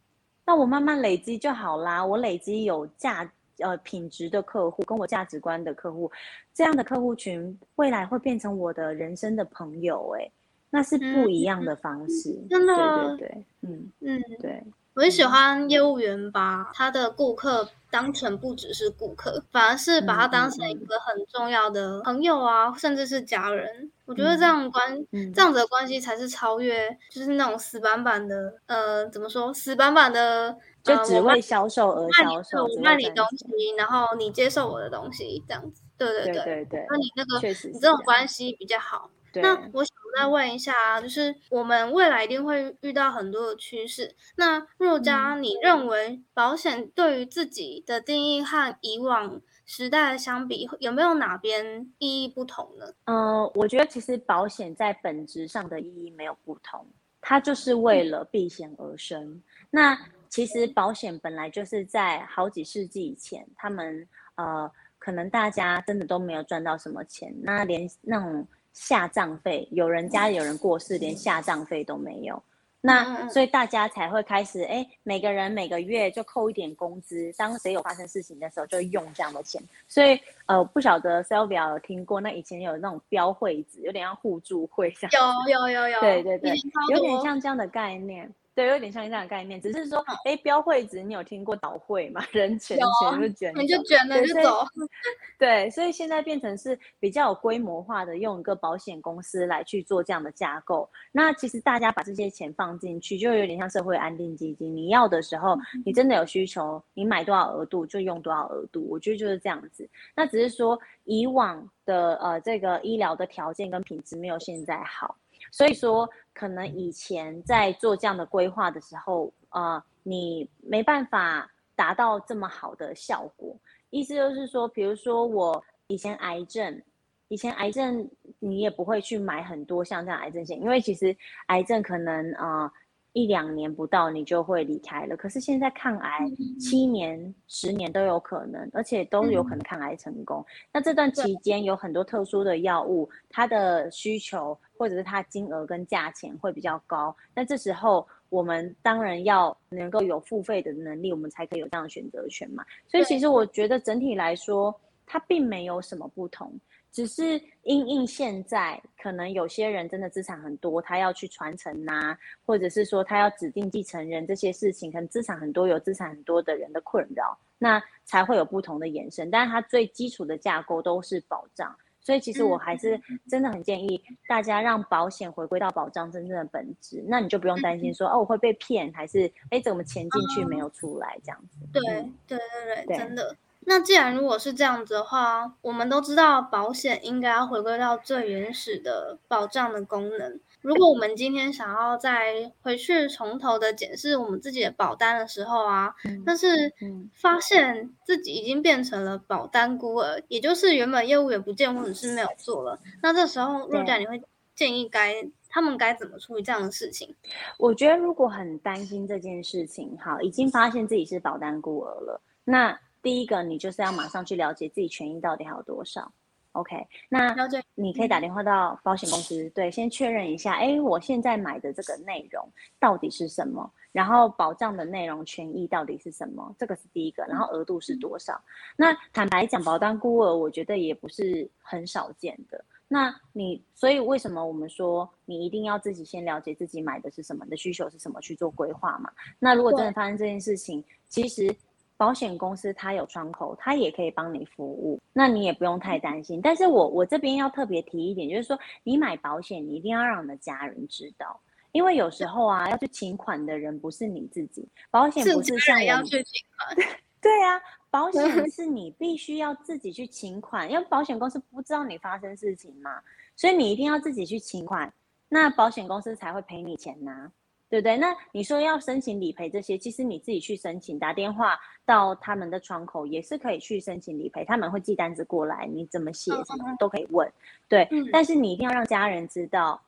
那我慢慢累积就好啦。我累积有价呃品质的客户，跟我价值观的客户，这样的客户群未来会变成我的人生的朋友，哎，那是不一样的方式，真的，对对对，嗯嗯，对。我很喜欢业务员把他的顾客当成不只是顾客，反而是把他当成一个很重要的朋友啊，甚至是家人。我觉得这样关这样子的关系才是超越，就是那种死板板的，呃，怎么说？死板板的，就只为销售而销售，我卖你东西，然后你接受我的东西，这样子。对对对对对，那你那个你这种关系比较好。那我想再问一下啊，就是我们未来一定会遇到很多的趋势。那若佳，你认为保险对于自己的定义和以往时代相比，有没有哪边意义不同呢？嗯，我觉得其实保险在本质上的意义没有不同，它就是为了避险而生。那其实保险本来就是在好几世纪以前，他们呃，可能大家真的都没有赚到什么钱，那连那种。下葬费，有人家里有人过世，连下葬费都没有，那所以大家才会开始，哎，每个人每个月就扣一点工资，当谁有发生事情的时候，就用这样的钱。所以，呃，不晓得 Sylvia 有听过，那以前有那种标会子，有点像互助会这样。有有有有。对对对，有点像这样的概念。对，有点像这样的概念，只是说，哎，标会子，你有听过倒会吗？人钱钱就卷，你就卷了就走。对，所以现在变成是比较有规模化的，用一个保险公司来去做这样的架构。那其实大家把这些钱放进去，就有点像社会安定基金。你要的时候，你真的有需求，你买多少额度就用多少额度。我觉得就是这样子。那只是说以往的呃这个医疗的条件跟品质没有现在好。所以说，可能以前在做这样的规划的时候，呃，你没办法达到这么好的效果。意思就是说，比如说我以前癌症，以前癌症你也不会去买很多像这样癌症险，因为其实癌症可能啊。一两年不到，你就会离开了。可是现在抗癌七年、十年都有可能，而且都有可能抗癌成功。那这段期间有很多特殊的药物，它的需求或者是它金额跟价钱会比较高。那这时候我们当然要能够有付费的能力，我们才可以有这样的选择权嘛。所以其实我觉得整体来说，它并没有什么不同。只是因应现在可能有些人真的资产很多，他要去传承呐，或者是说他要指定继承人这些事情，可能资产很多有资产很多的人的困扰，那才会有不同的延伸。但是它最基础的架构都是保障，所以其实我还是真的很建议大家让保险回归到保障真正的本质，那你就不用担心说哦我会被骗，还是哎怎么钱进去没有出来这样子。对对对对，真的。那既然如果是这样子的话，我们都知道保险应该要回归到最原始的保障的功能。如果我们今天想要再回去从头的检视我们自己的保单的时候啊，但是发现自己已经变成了保单孤儿，也就是原本业务员不见或者是没有做了，那这时候若佳你会建议该他们该怎么处理这样的事情？我觉得如果很担心这件事情，好，已经发现自己是保单孤儿了，那。第一个，你就是要马上去了解自己权益到底还有多少，OK？那你可以打电话到保险公司，对，先确认一下，哎，我现在买的这个内容到底是什么？然后保障的内容、权益到底是什么？这个是第一个，然后额度是多少？那坦白讲，保单孤儿，我觉得也不是很少见的。那你，所以为什么我们说你一定要自己先了解自己买的是什么，的需求是什么去做规划嘛？那如果真的发生这件事情，其实。保险公司它有窗口，它也可以帮你服务，那你也不用太担心。但是我我这边要特别提一点，就是说你买保险，你一定要让你的家人知道，因为有时候啊，要去请款的人不是你自己，保险不是像要去请款，对啊，保险是你必须要自己去请款，因为保险公司不知道你发生事情嘛，所以你一定要自己去请款，那保险公司才会赔你钱呐。对不对？那你说要申请理赔这些，其实你自己去申请，打电话到他们的窗口也是可以去申请理赔，他们会寄单子过来，你怎么写什么都可以问。对，但是你一定要让家人知道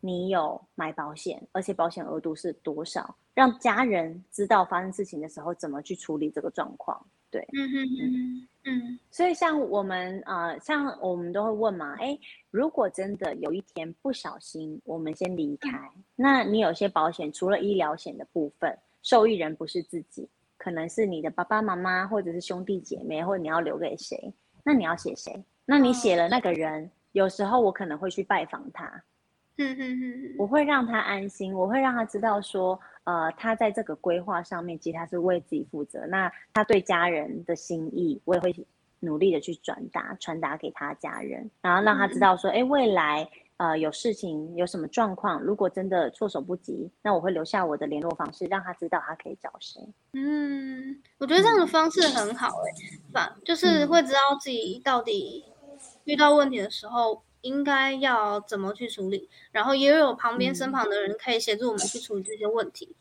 你有买保险，而且保险额度是多少，让家人知道发生事情的时候怎么去处理这个状况。对，嗯嗯嗯嗯，所以像我们啊，像我们都会问嘛，哎，如果真的有一天不小心我们先离开，那你有些保险除了医疗险的部分，受益人不是自己，可能是你的爸爸妈妈，或者是兄弟姐妹，或者你要留给谁？那你要写谁？那你写了那个人，有时候我可能会去拜访他，嗯嗯嗯，我会让他安心，我会让他知道说，呃，他在这个规划上面，其实他是为自己负责。那他对家人的心意，我也会努力的去转达，传达给他家人，然后让他知道说，哎，未来。呃，有事情有什么状况？如果真的措手不及，那我会留下我的联络方式，让他知道他可以找谁。嗯，我觉得这样的方式很好哎，反就是会知道自己到底遇到问题的时候应该要怎么去处理，然后也有旁边身旁的人可以协助我们去处理这些问题。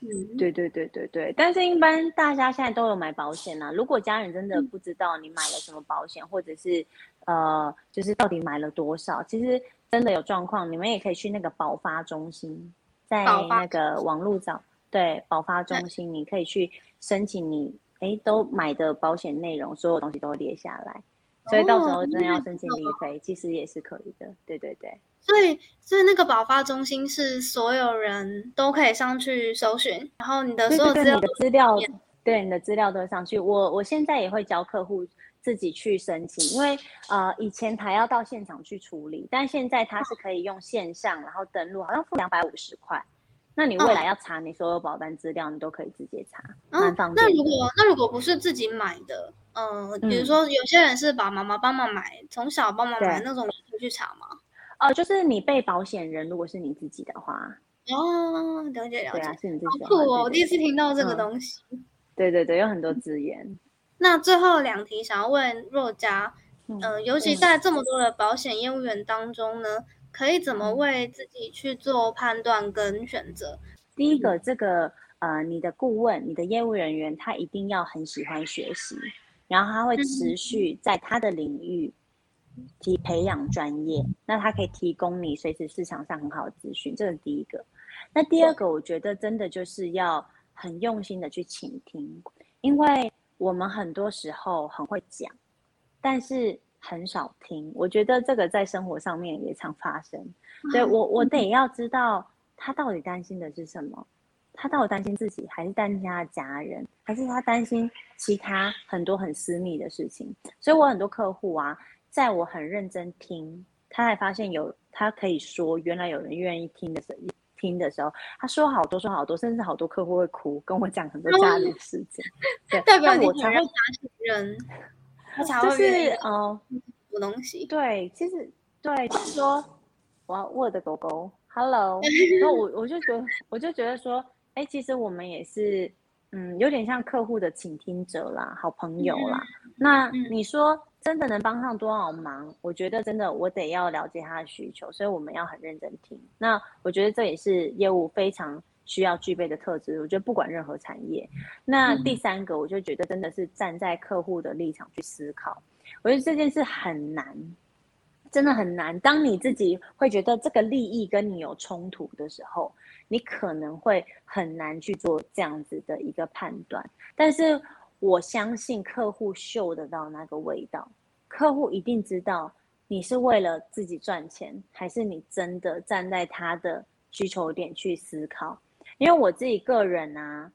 嗯，对对对对对。但是，一般大家现在都有买保险啊。如果家人真的不知道你买了什么保险，或者是呃，就是到底买了多少，其实。真的有状况，你们也可以去那个保发中心，在那个网络找对保发中心，你可以去申请你哎都买的保险内容，所有东西都列下来，所以到时候真的要申请理赔，其实也是可以的。对对对，所以所以那个保发中心是所有人都可以上去搜寻，然后你的所有资料，资料，对你的资料都上去。我我现在也会教客户。自己去申请，因为呃以前还要到现场去处理，但现在它是可以用线上，然后登录，好像付两百五十块。那你未来要查你所有保单资料，你都可以直接查，蛮方便。那如果那如果不是自己买的，嗯，比如说有些人是把妈妈帮忙买，从小帮忙买那种，可以去查吗？哦，就是你被保险人，如果是你自己的话，哦，了解了解，是你自己。好酷哦，我第一次听到这个东西。对对对，有很多资源。那最后两题想要问若佳，嗯，尤其在这么多的保险业务员当中呢，可以怎么为自己去做判断跟选择？第一个，这个呃，你的顾问、你的业务人员，他一定要很喜欢学习，然后他会持续在他的领域提培养专业，那他可以提供你随时市场上很好的资讯，这是第一个。那第二个，我觉得真的就是要很用心的去倾听，因为。我们很多时候很会讲，但是很少听。我觉得这个在生活上面也常发生。所以我，我得要知道他到底担心的是什么，他到底担心自己，还是担心他的家人，还是他担心其他很多很私密的事情。所以我很多客户啊，在我很认真听，他才发现有他可以说，原来有人愿意听的时候。听的时候，他说好多说好多，甚至好多客户会哭，跟我讲很多家里的事情。对，代表我才会打信任，他才会就是哦，补东西。对，其实对，就是说我要我的狗狗，Hello，那我我就觉得，我就觉得说，哎，其实我们也是，嗯，有点像客户的倾听者啦，好朋友啦。那你说。真的能帮上多少忙？我觉得真的，我得要了解他的需求，所以我们要很认真听。那我觉得这也是业务非常需要具备的特质。我觉得不管任何产业，那第三个，我就觉得真的是站在客户的立场去思考。我觉得这件事很难，真的很难。当你自己会觉得这个利益跟你有冲突的时候，你可能会很难去做这样子的一个判断。但是。我相信客户嗅得到那个味道，客户一定知道你是为了自己赚钱，还是你真的站在他的需求点去思考。因为我自己个人啊，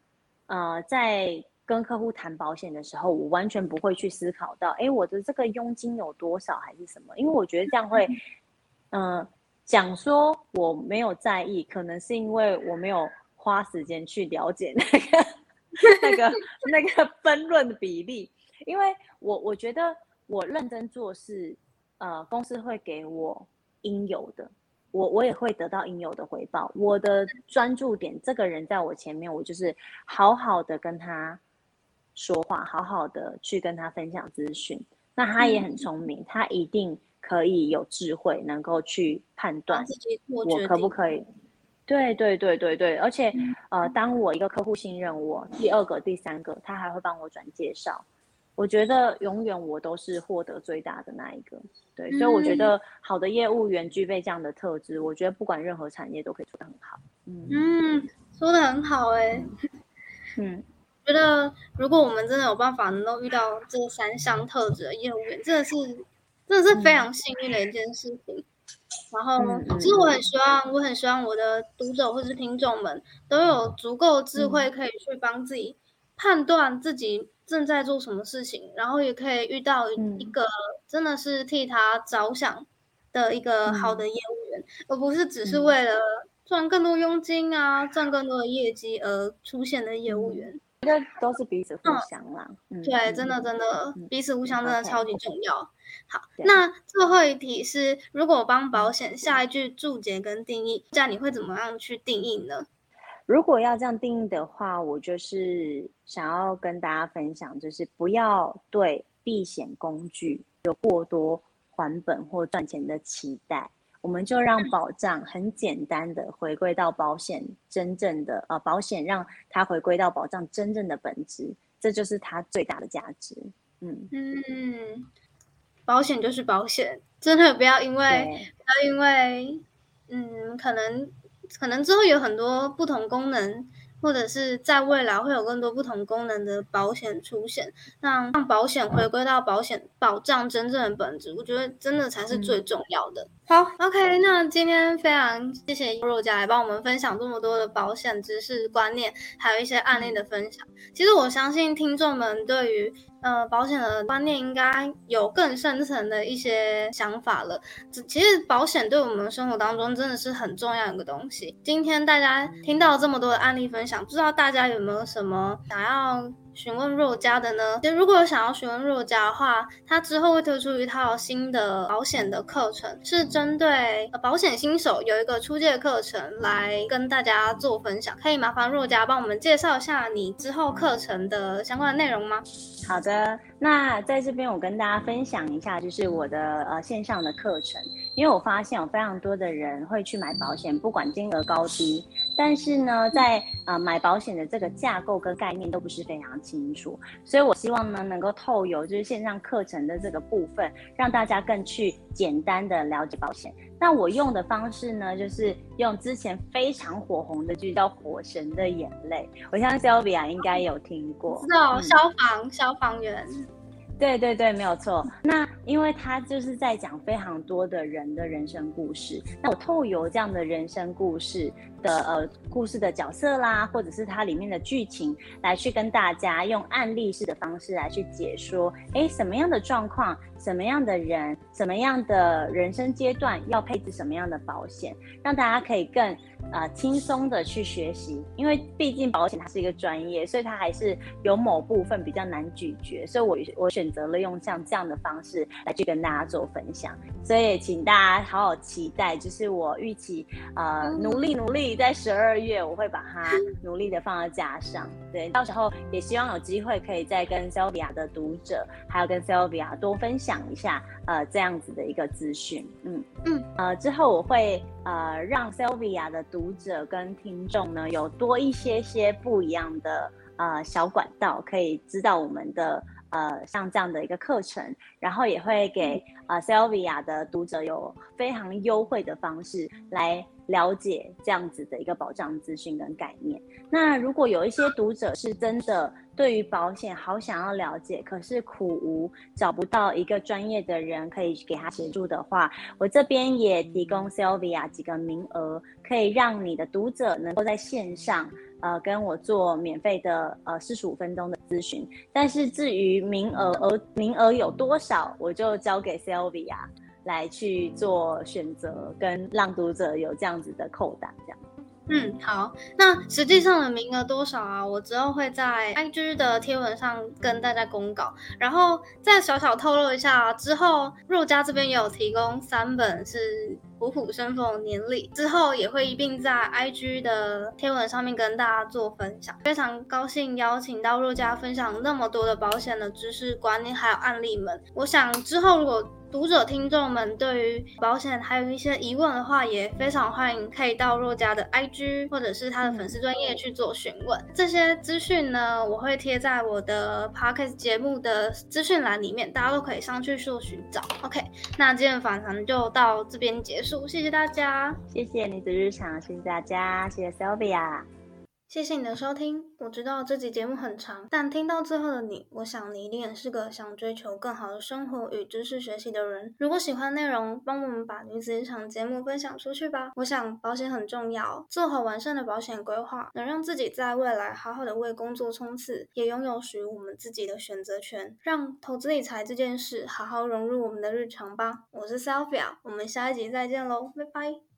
呃，在跟客户谈保险的时候，我完全不会去思考到，哎，我的这个佣金有多少还是什么？因为我觉得这样会，嗯，讲说我没有在意，可能是因为我没有花时间去了解那个。那个 那个分论的比例，因为我我觉得我认真做事，呃，公司会给我应有的，我我也会得到应有的回报。我的专注点，这个人在我前面，我就是好好的跟他说话，好好的去跟他分享资讯。那他也很聪明，他一定可以有智慧，能够去判断我可不可以。对对对对对，而且呃，当我一个客户信任我，第二个、第三个，他还会帮我转介绍。我觉得永远我都是获得最大的那一个。对，所以我觉得好的业务员具备这样的特质，我觉得不管任何产业都可以做得很好。嗯嗯，说的很好哎。嗯，觉得如果我们真的有办法能够遇到这三项特质的业务员，真的是真的是非常幸运的一件事情。然后，其实我很希望，我很希望我的读者或是听众们都有足够智慧，可以去帮自己判断自己正在做什么事情，然后也可以遇到一个真的是替他着想的一个好的业务员，而不是只是为了赚更多佣金啊、赚更多的业绩而出现的业务员。这都是彼此互相啦。嗯，对，真的真的彼此互相真的超级重要。好，那最后一题是，如果帮保险下一句注解跟定义，这样你会怎么样去定义呢？如果要这样定义的话，我就是想要跟大家分享，就是不要对避险工具有过多还本或赚钱的期待，我们就让保障很简单的回归到保险真正的呃保险，让它回归到保障真正的本质，这就是它最大的价值。嗯嗯，保险就是保险，真的不要因为不要因为嗯可能。可能之后有很多不同功能，或者是在未来会有更多不同功能的保险出现，让让保险回归到保险保障真正的本质，我觉得真的才是最重要的。好，OK，那今天非常谢谢若佳来帮我们分享这么多的保险知识观念，还有一些案例的分享。其实我相信听众们对于。呃，保险的观念应该有更深层的一些想法了。其实保险对我们生活当中真的是很重要一个东西。今天大家听到这么多的案例分享，不知道大家有没有什么想要？询问若家的呢？就如果想要询问若家的话，他之后会推出一套新的保险的课程，是针对保险新手有一个初阶课程来跟大家做分享。可以麻烦若家帮我们介绍一下你之后课程的相关的内容吗？好的，那在这边我跟大家分享一下，就是我的呃线上的课程，因为我发现有非常多的人会去买保险，不管金额高低。但是呢，在呃买保险的这个架构跟概念都不是非常清楚，所以我希望呢能够透由就是线上课程的这个部分，让大家更去简单的了解保险。那我用的方式呢，就是用之前非常火红的剧叫《火神的眼泪》，我相信 Sylvia 应该有听过，知道消防消防员。对对对，没有错。那因为他就是在讲非常多的人的人生故事，那我透由这样的人生故事的呃故事的角色啦，或者是它里面的剧情，来去跟大家用案例式的方式来去解说，哎，什么样的状况，什么样的人，什么样的人生阶段要配置什么样的保险，让大家可以更。啊，轻松的去学习，因为毕竟保险它是一个专业，所以它还是有某部分比较难咀嚼，所以我我选择了用像这样的方式来去跟大家做分享，所以请大家好好期待，就是我预期呃努力努力在十二月我会把它努力的放到架上，对，到时候也希望有机会可以再跟 Sylvia 的读者，还有跟 Sylvia 多分享一下呃这样子的一个资讯，嗯。嗯，呃之后我会呃让 Sylvia 的。读者跟听众呢，有多一些些不一样的呃小管道，可以知道我们的呃像这样的一个课程，然后也会给呃 Sylvia 的读者有非常优惠的方式来了解这样子的一个保障资讯跟概念。那如果有一些读者是真的。对于保险好想要了解，可是苦无找不到一个专业的人可以给他协助的话，我这边也提供 Sylvia 几个名额，可以让你的读者能够在线上，呃，跟我做免费的呃四十五分钟的咨询。但是至于名额额名额有多少，我就交给 Sylvia 来去做选择，跟让读者有这样子的扣打这样。嗯，好，那实际上的名额多少啊？我之后会在 IG 的贴文上跟大家公告，然后再小小透露一下，之后若家这边也有提供三本是虎虎生风年历，之后也会一并在 IG 的贴文上面跟大家做分享。非常高兴邀请到若家分享那么多的保险的知识观念还有案例们，我想之后如果读者、听众们对于保险还有一些疑问的话，也非常欢迎可以到若家的 IG 或者是他的粉丝专业去做询问。这些资讯呢，我会贴在我的 Podcast 节目的资讯栏里面，大家都可以上去做寻找。OK，那今天访谈就到这边结束，谢谢大家，谢谢你的日常，谢谢大家，谢谢 Sylvia。谢谢你的收听。我知道这集节目很长，但听到最后的你，我想你一定也是个想追求更好的生活与知识学习的人。如果喜欢内容，帮我们把女子日常节目分享出去吧。我想保险很重要，做好完善的保险规划，能让自己在未来好好的为工作冲刺，也拥有属于我们自己的选择权。让投资理财这件事好好融入我们的日常吧。我是 Sophia，我们下一集再见喽，拜拜。